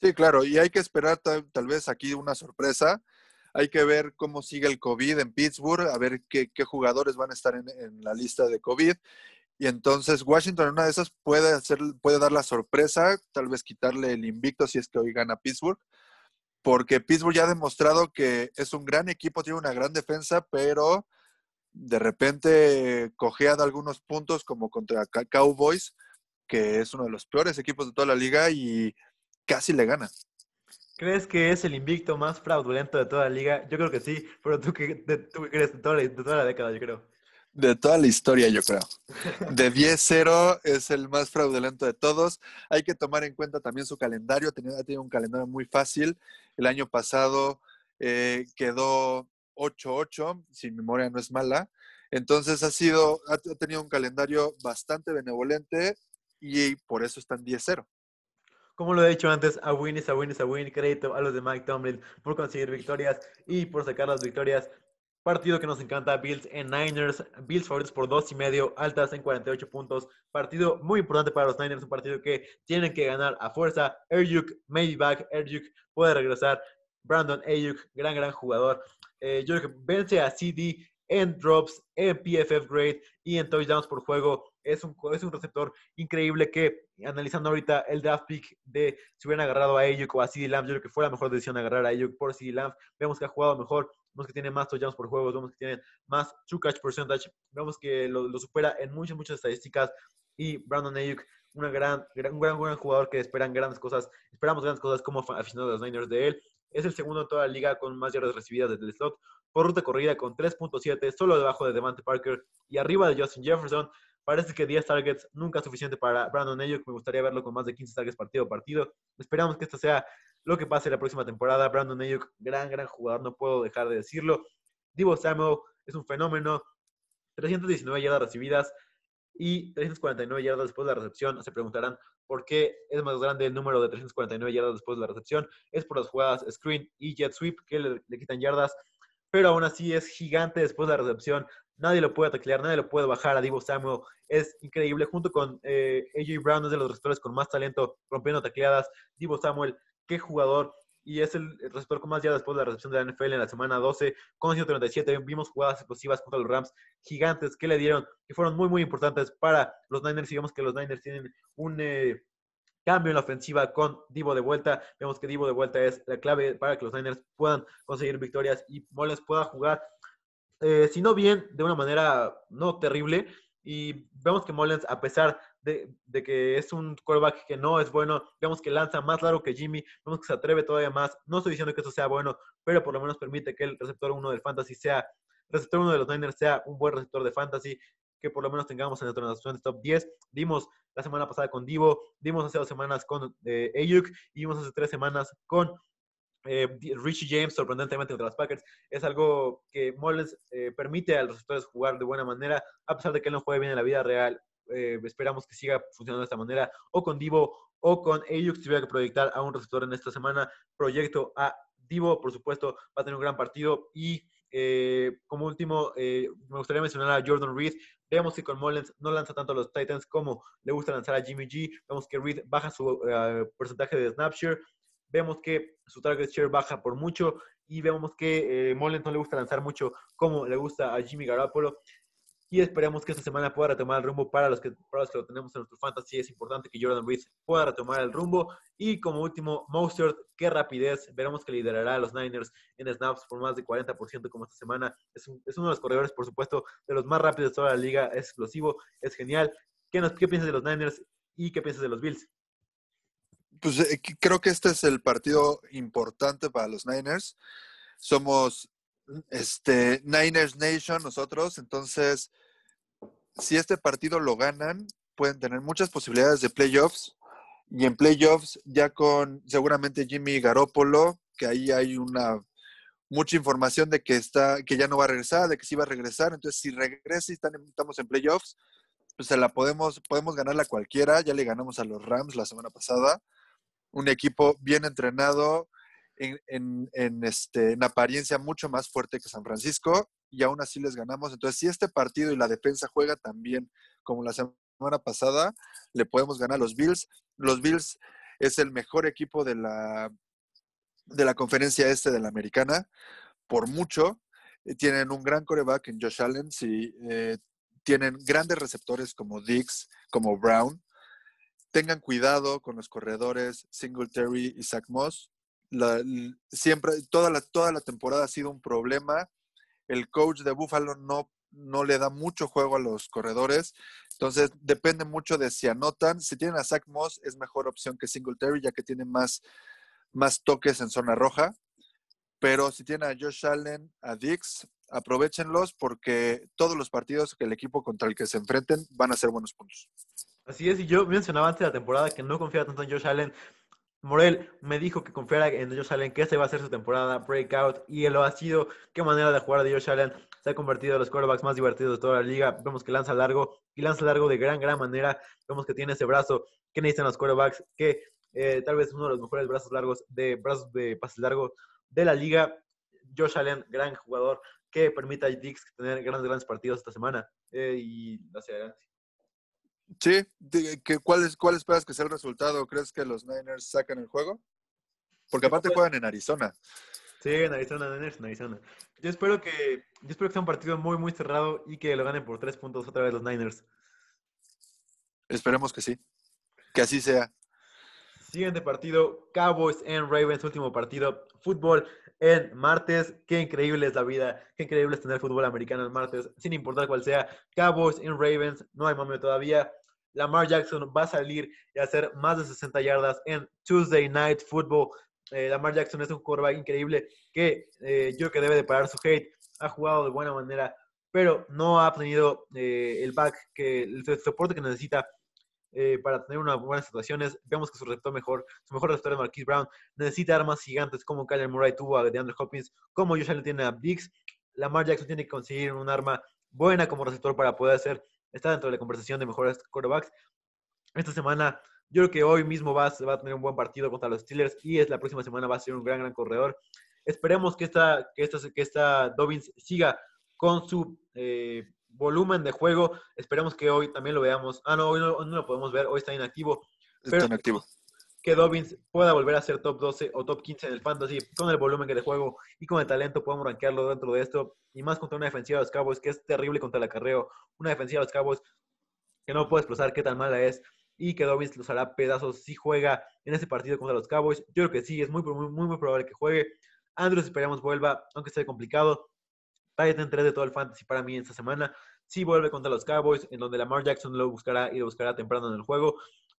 Sí, claro, y hay que esperar tal, vez aquí una sorpresa. Hay que ver cómo sigue el COVID en Pittsburgh, a ver qué, jugadores van a estar en, en, la lista de COVID. Y entonces Washington una de esas puede, hacer, puede dar la sorpresa, tal vez quitarle el invicto si es que hoy gana Pittsburgh porque Pittsburgh ya ha demostrado que es un gran equipo, tiene una gran defensa, pero de repente cogea de algunos puntos como contra Cowboys, que es uno de los peores equipos de toda la liga y casi le gana. ¿Crees que es el invicto más fraudulento de toda la liga? Yo creo que sí, pero tú qué, tú crees de toda la década, yo creo. De toda la historia, yo creo. De 10-0 es el más fraudulento de todos. Hay que tomar en cuenta también su calendario. Tenía, tenido un calendario muy fácil. El año pasado eh, quedó 8-8, si mi memoria no es mala. Entonces ha sido, ha tenido un calendario bastante benevolente y por eso están 10-0. Como lo he dicho antes, a win is a win is a win. Crédito a los de Mike Tomlin por conseguir victorias y por sacar las victorias. Partido que nos encanta, Bills en Niners. Bills favoritos por dos y medio, altas en 48 puntos. Partido muy importante para los Niners, un partido que tienen que ganar a fuerza. Erjuk, maybe back. Erjuk puede regresar. Brandon Ayuk, gran, gran jugador. Eh, yo creo que vence a CD en drops, en PFF grade y en touchdowns por juego. Es un, es un receptor increíble que, analizando ahorita el draft pick de si hubieran agarrado a Ayuk o a CD Lamb, yo creo que fue la mejor decisión agarrar a Ayuk por CD Lamb. Vemos que ha jugado mejor, vemos que tiene más touchdowns por juego, vemos que tiene más true catch percentage, vemos que lo, supera en muchas, muchas estadísticas. Y Brandon Ayuk, una gran, un gran, gran jugador que esperan grandes cosas, esperamos grandes cosas como aficionados de los Niners de él. Es el segundo en toda la liga con más yardas recibidas desde el slot. Por ruta corrida con 3.7, solo debajo de Devante Parker y arriba de Justin Jefferson. Parece que 10 targets nunca es suficiente para Brandon Ayuk. Me gustaría verlo con más de 15 targets partido a partido. Esperamos que esto sea lo que pase la próxima temporada. Brandon Ayuk, gran, gran jugador, no puedo dejar de decirlo. Divo Samuel es un fenómeno. 319 yardas recibidas y 349 yardas después de la recepción. Se preguntarán por qué es más grande el número de 349 yardas después de la recepción. Es por las jugadas screen y jet sweep que le, quitan yardas, pero aún así es gigante después de la recepción. Nadie lo puede taclear, nadie lo puede bajar a Divo Samuel. Es increíble. Junto con eh, AJ Brown, es de los receptores con más talento, rompiendo tacleadas. Divo Samuel, qué jugador y es el receptor con más ya después de la recepción de la NFL en la semana 12 con 137. Vimos jugadas explosivas contra los Rams gigantes que le dieron, que fueron muy, muy importantes para los Niners. Y vemos que los Niners tienen un eh, cambio en la ofensiva con Divo de vuelta. Vemos que Divo de vuelta es la clave para que los Niners puedan conseguir victorias y Moles pueda jugar, eh, si no bien, de una manera no terrible. Y vemos que Mullens, a pesar de, que es un quarterback que no es bueno. Vemos que lanza más largo que Jimmy, vemos que se atreve todavía más. No estoy diciendo que eso sea bueno, pero por lo menos permite que el receptor 1 del fantasy sea, receptor 1 de los Niners sea un buen receptor de fantasy, que por lo menos tengamos en nuestra de top 10. Dimos la semana pasada con Divo, dimos hace dos semanas con eh, Ayuk y dimos hace tres semanas con eh, Richie James, sorprendentemente contra los Packers, es algo que Mullens eh, permite a los receptores jugar de buena manera, a pesar de que él no juegue bien en la vida real. Eh, esperamos que siga funcionando de esta manera, o con Divo o con Ayuk, si tuviera que proyectar a un receptor en esta semana, proyecto a Divo, por supuesto, va a tener un gran partido y eh, como último, eh, me gustaría mencionar a Jordan Reed. Vemos que con Mullens no lanza tanto a los Titans como le gusta lanzar a Jimmy G. Vemos que Reed baja su porcentaje de snap share. Vemos que su target share baja por mucho y vemos que Mullens no le gusta lanzar mucho como le gusta a Jimmy Garoppolo y esperemos que esta semana pueda retomar el rumbo para los que, para los que lo tenemos en nuestro fantasy. Es importante que Jordan Reed pueda retomar el rumbo. Y como último, Mostert, qué rapidez. Veremos que liderará a los Niners en snaps por más de 40% como esta semana. Es, uno de los corredores, por supuesto, de los más rápidos de toda la liga. Es explosivo, es genial. ¿Qué, nos, qué piensas de los Niners y qué piensas de los Bills? Pues eh, creo que este es el partido importante para los Niners. Somos este, Niners Nation nosotros, entonces, si este partido lo ganan, pueden tener muchas posibilidades de playoffs. Y en playoffs, ya con seguramente Jimmy Garoppolo, que ahí hay una mucha información de que está, que ya no va a regresar, de que sí va a regresar. Entonces, si regresa y estamos en playoffs, pues se la podemos, podemos ganarla cualquiera. Ya le ganamos a los Rams la semana pasada. Un equipo bien entrenado, en, este, en apariencia mucho más fuerte que San Francisco y aún así les ganamos. Entonces, si este partido y la defensa juega tan bien como la semana pasada, le podemos ganar a los Bills. Los Bills es el mejor equipo de la, de la conferencia este de la americana, por mucho. Eh, tienen un gran coreback en Josh Allen, y eh, tienen grandes receptores como Dix, como Brown. Tengan cuidado con los corredores Singletary y Zach Moss siempre, toda la, toda la temporada ha sido un problema. El coach de Buffalo no, no le da mucho juego a los corredores. Entonces, depende mucho de si anotan. Si tienen a Zach Moss, es mejor opción que Singletary, ya que tiene más, más toques en zona roja. Pero si tienen a Josh Allen, a Dix, aprovechenlos porque todos los partidos que el equipo contra el que se enfrenten van a ser buenos puntos. Así es, y yo mencionaba antes de la temporada que no confiaba tanto en Josh Allen. Morel me dijo que confiara en Josh Allen, que esta va a ser su temporada breakout, y él lo ha sido. Qué manera de jugar de Josh Allen. Se ha convertido en los quarterbacks más divertidos de toda la liga. Vemos que lanza largo, y lanza largo de gran, gran manera. Vemos que tiene ese brazo que necesitan los quarterbacks, que eh, tal vez es uno de los mejores brazos largos, de brazos de pases largos de la liga. Josh Allen, gran jugador, que permita a Dix tener grandes, grandes partidos esta semana eh, y hacia adelante. Sí, ¿qué, cuál, ¿cuál esperas que sea el resultado? ¿Crees que los Niners sacan el juego? Porque aparte juegan en Arizona. Sí, en Arizona, Niners en Arizona. Yo espero que, yo espero que sea un partido muy, muy cerrado y que lo ganen por tres puntos otra vez los Niners. Esperemos que sí. Que así sea. Siguiente partido, Cowboys en Ravens, último partido. Fútbol en martes. Qué increíble es la vida. Qué increíble es tener fútbol americano en martes, sin importar cuál sea. Cowboys en Ravens, no hay momento todavía. Lamar Jackson va a salir y hacer más de 60 yardas en Tuesday Night Football. Eh, Lamar Jackson es un quarterback increíble que eh, yo creo que debe de parar su hate. Ha jugado de buena manera, pero no ha tenido eh, el back, que el soporte que necesita eh, para tener unas buenas situaciones. Vemos que su receptor mejor, su mejor receptor es Marquise Brown. Necesita armas gigantes como Kyler Murray tuvo a DeAndre Hopkins, como Josh Allen tiene a Biggs. Lamar Jackson tiene que conseguir un arma buena como receptor para poder ser, estar dentro de la conversación de mejores quarterbacks. Esta semana, yo creo que hoy mismo va, va a tener un buen partido contra los Steelers y es la próxima semana va a ser un gran, gran corredor. Esperemos que esta, que esta, que esta Dobbins siga con su eh, volumen de juego. Esperemos que hoy también lo veamos. Ah, no, hoy no, lo podemos ver, hoy está inactivo. Está inactivo. Que Dobbins pueda volver a ser top 12 o top 15 en el fantasy con el volumen de juego y con el talento podemos rankearlo dentro de esto. Y más contra una defensiva de los Cowboys que es terrible contra el acarreo. Una defensiva de los Cowboys que no puede expresar qué tan mala es y que Dobbins los hará pedazos si juega en ese partido contra los Cowboys. Yo creo que sí, es muy, muy, muy, muy probable que juegue. Andrews esperamos vuelva, aunque sea complicado. Titan 3 de todo el fantasy para mí esta semana. Sí vuelve contra los Cowboys, en donde Lamar Jackson lo buscará y lo buscará temprano en el juego.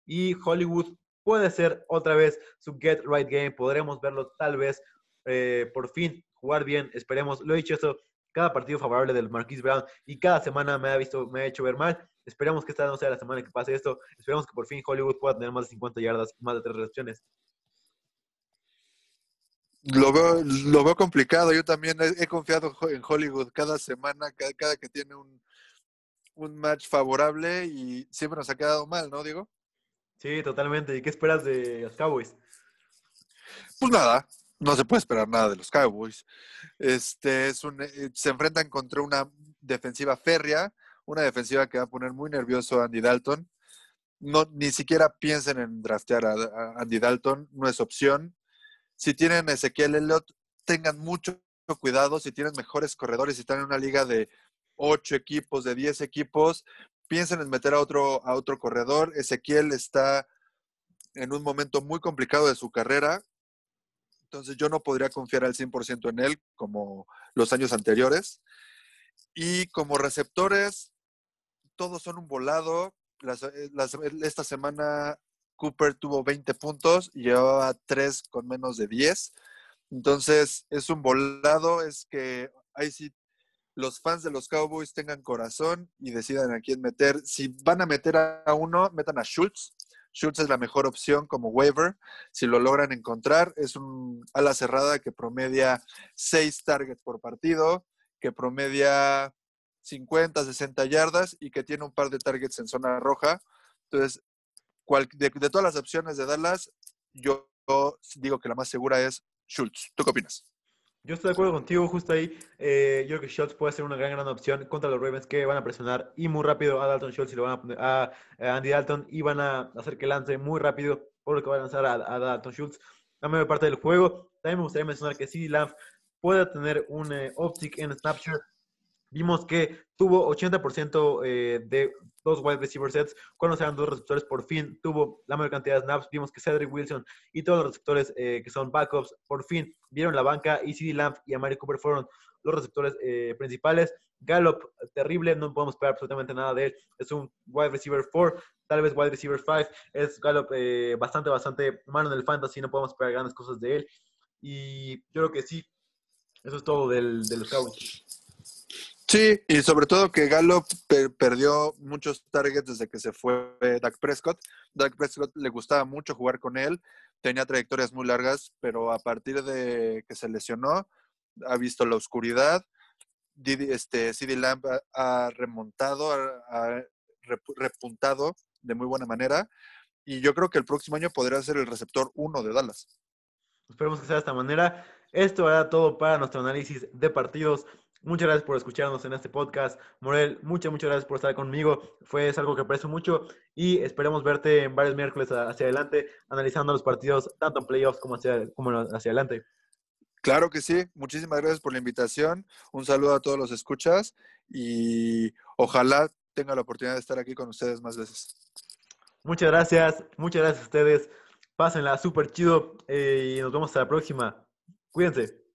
Y Hollywood puede ser otra vez su get right game. Podremos verlo tal vez eh, por fin jugar bien. Esperemos. Lo he dicho eso cada partido favorable del Marquise Brown y cada semana me ha visto, me ha hecho ver mal. Esperemos que esta no sea la semana que pase esto. Esperemos que por fin Hollywood pueda tener más de 50 yardas más de tres recepciones. Lo veo, lo veo complicado. Yo también he, confiado en Hollywood cada semana, cada, que tiene un, un, match favorable y siempre nos ha quedado mal, ¿no, Diego? Sí, totalmente. ¿Y qué esperas de los Cowboys? Pues nada, no se puede esperar nada de los Cowboys. Este es un, eh, se enfrentan contra una defensiva férrea, una defensiva que va a poner muy nervioso a Andy Dalton. No, ni siquiera piensen en draftear a Andy Dalton, no es opción si tienen Ezequiel Elliott, tengan mucho cuidado. Si tienen mejores corredores, si están en una liga de 8 equipos, de 10 equipos, piensen en meter a otro, a otro corredor. Ezequiel está en un momento muy complicado de su carrera. Entonces yo no podría confiar al 100% en él como los años anteriores. Y como receptores, todos son un volado. Eh, esta semana Cooper tuvo 20 puntos y llevaba 3 con menos de 10. Entonces, es un volado, es que ahí sí los fans de los Cowboys tengan corazón y decidan a quién meter. Si van a meter a uno, metan a Schultz. Schultz es la mejor opción como waiver. Si lo logran encontrar, es un ala cerrada que promedia 6 targets por partido, que promedia 50, 60 yardas y que tiene un par de targets en zona roja. Entonces, de, todas las opciones de Dallas, yo, digo que la más segura es Schultz. ¿Tú qué opinas? Yo estoy de acuerdo contigo, justo ahí. Eh, yo creo que Schultz puede ser una gran, gran opción contra los Ravens que van a presionar y muy rápido a Dalton Schultz y lo van a poner a, Andy Dalton y van a hacer que lance muy rápido por lo que va a lanzar a, Dalton Schultz. La mayor parte del juego. También me gustaría mencionar que CD Lamb puede tener un eh, optic en Snapshot vimos que tuvo 80% eh, de dos wide receiver sets cuando sean dos receptores. Por fin tuvo la mayor cantidad de snaps. Vimos que Cedric Wilson y todos los receptores eh, que son backups por fin vieron la banca y CD Lamp y Amari Cooper fueron los receptores eh, principales. Gallup, terrible, no podemos esperar absolutamente nada de él. Es un wide receiver 4, tal vez wide receiver 5. Es Gallup bastante, bastante malo en el fantasy, no podemos esperar grandes cosas de él. Y yo creo que sí, eso es todo del, de los Cowboys. Sí, y sobre todo que Gallup perdió muchos targets desde que se fue Dak Prescott. Dak Prescott le gustaba mucho jugar con él, tenía trayectorias muy largas, pero a partir de que se lesionó, ha visto la oscuridad. Este, CD Lamb ha, remontado, ha, repuntado de muy buena manera. Y yo creo que el próximo año podría ser el receptor uno de Dallas. Esperemos que sea de esta manera. Esto era todo para nuestro análisis de partidos. Muchas gracias por escucharnos en este podcast. Morel, muchas, muchas gracias por estar conmigo. Fue algo que aprecio mucho y esperemos verte en varios miércoles hacia adelante, analizando los partidos tanto en playoffs como hacia, como hacia adelante. Claro que sí. Muchísimas gracias por la invitación. Un saludo a todos los escuchas y ojalá tenga la oportunidad de estar aquí con ustedes más veces. Muchas gracias. Muchas gracias a ustedes. Pásenla súper chido eh, y nos vemos hasta la próxima. Cuídense.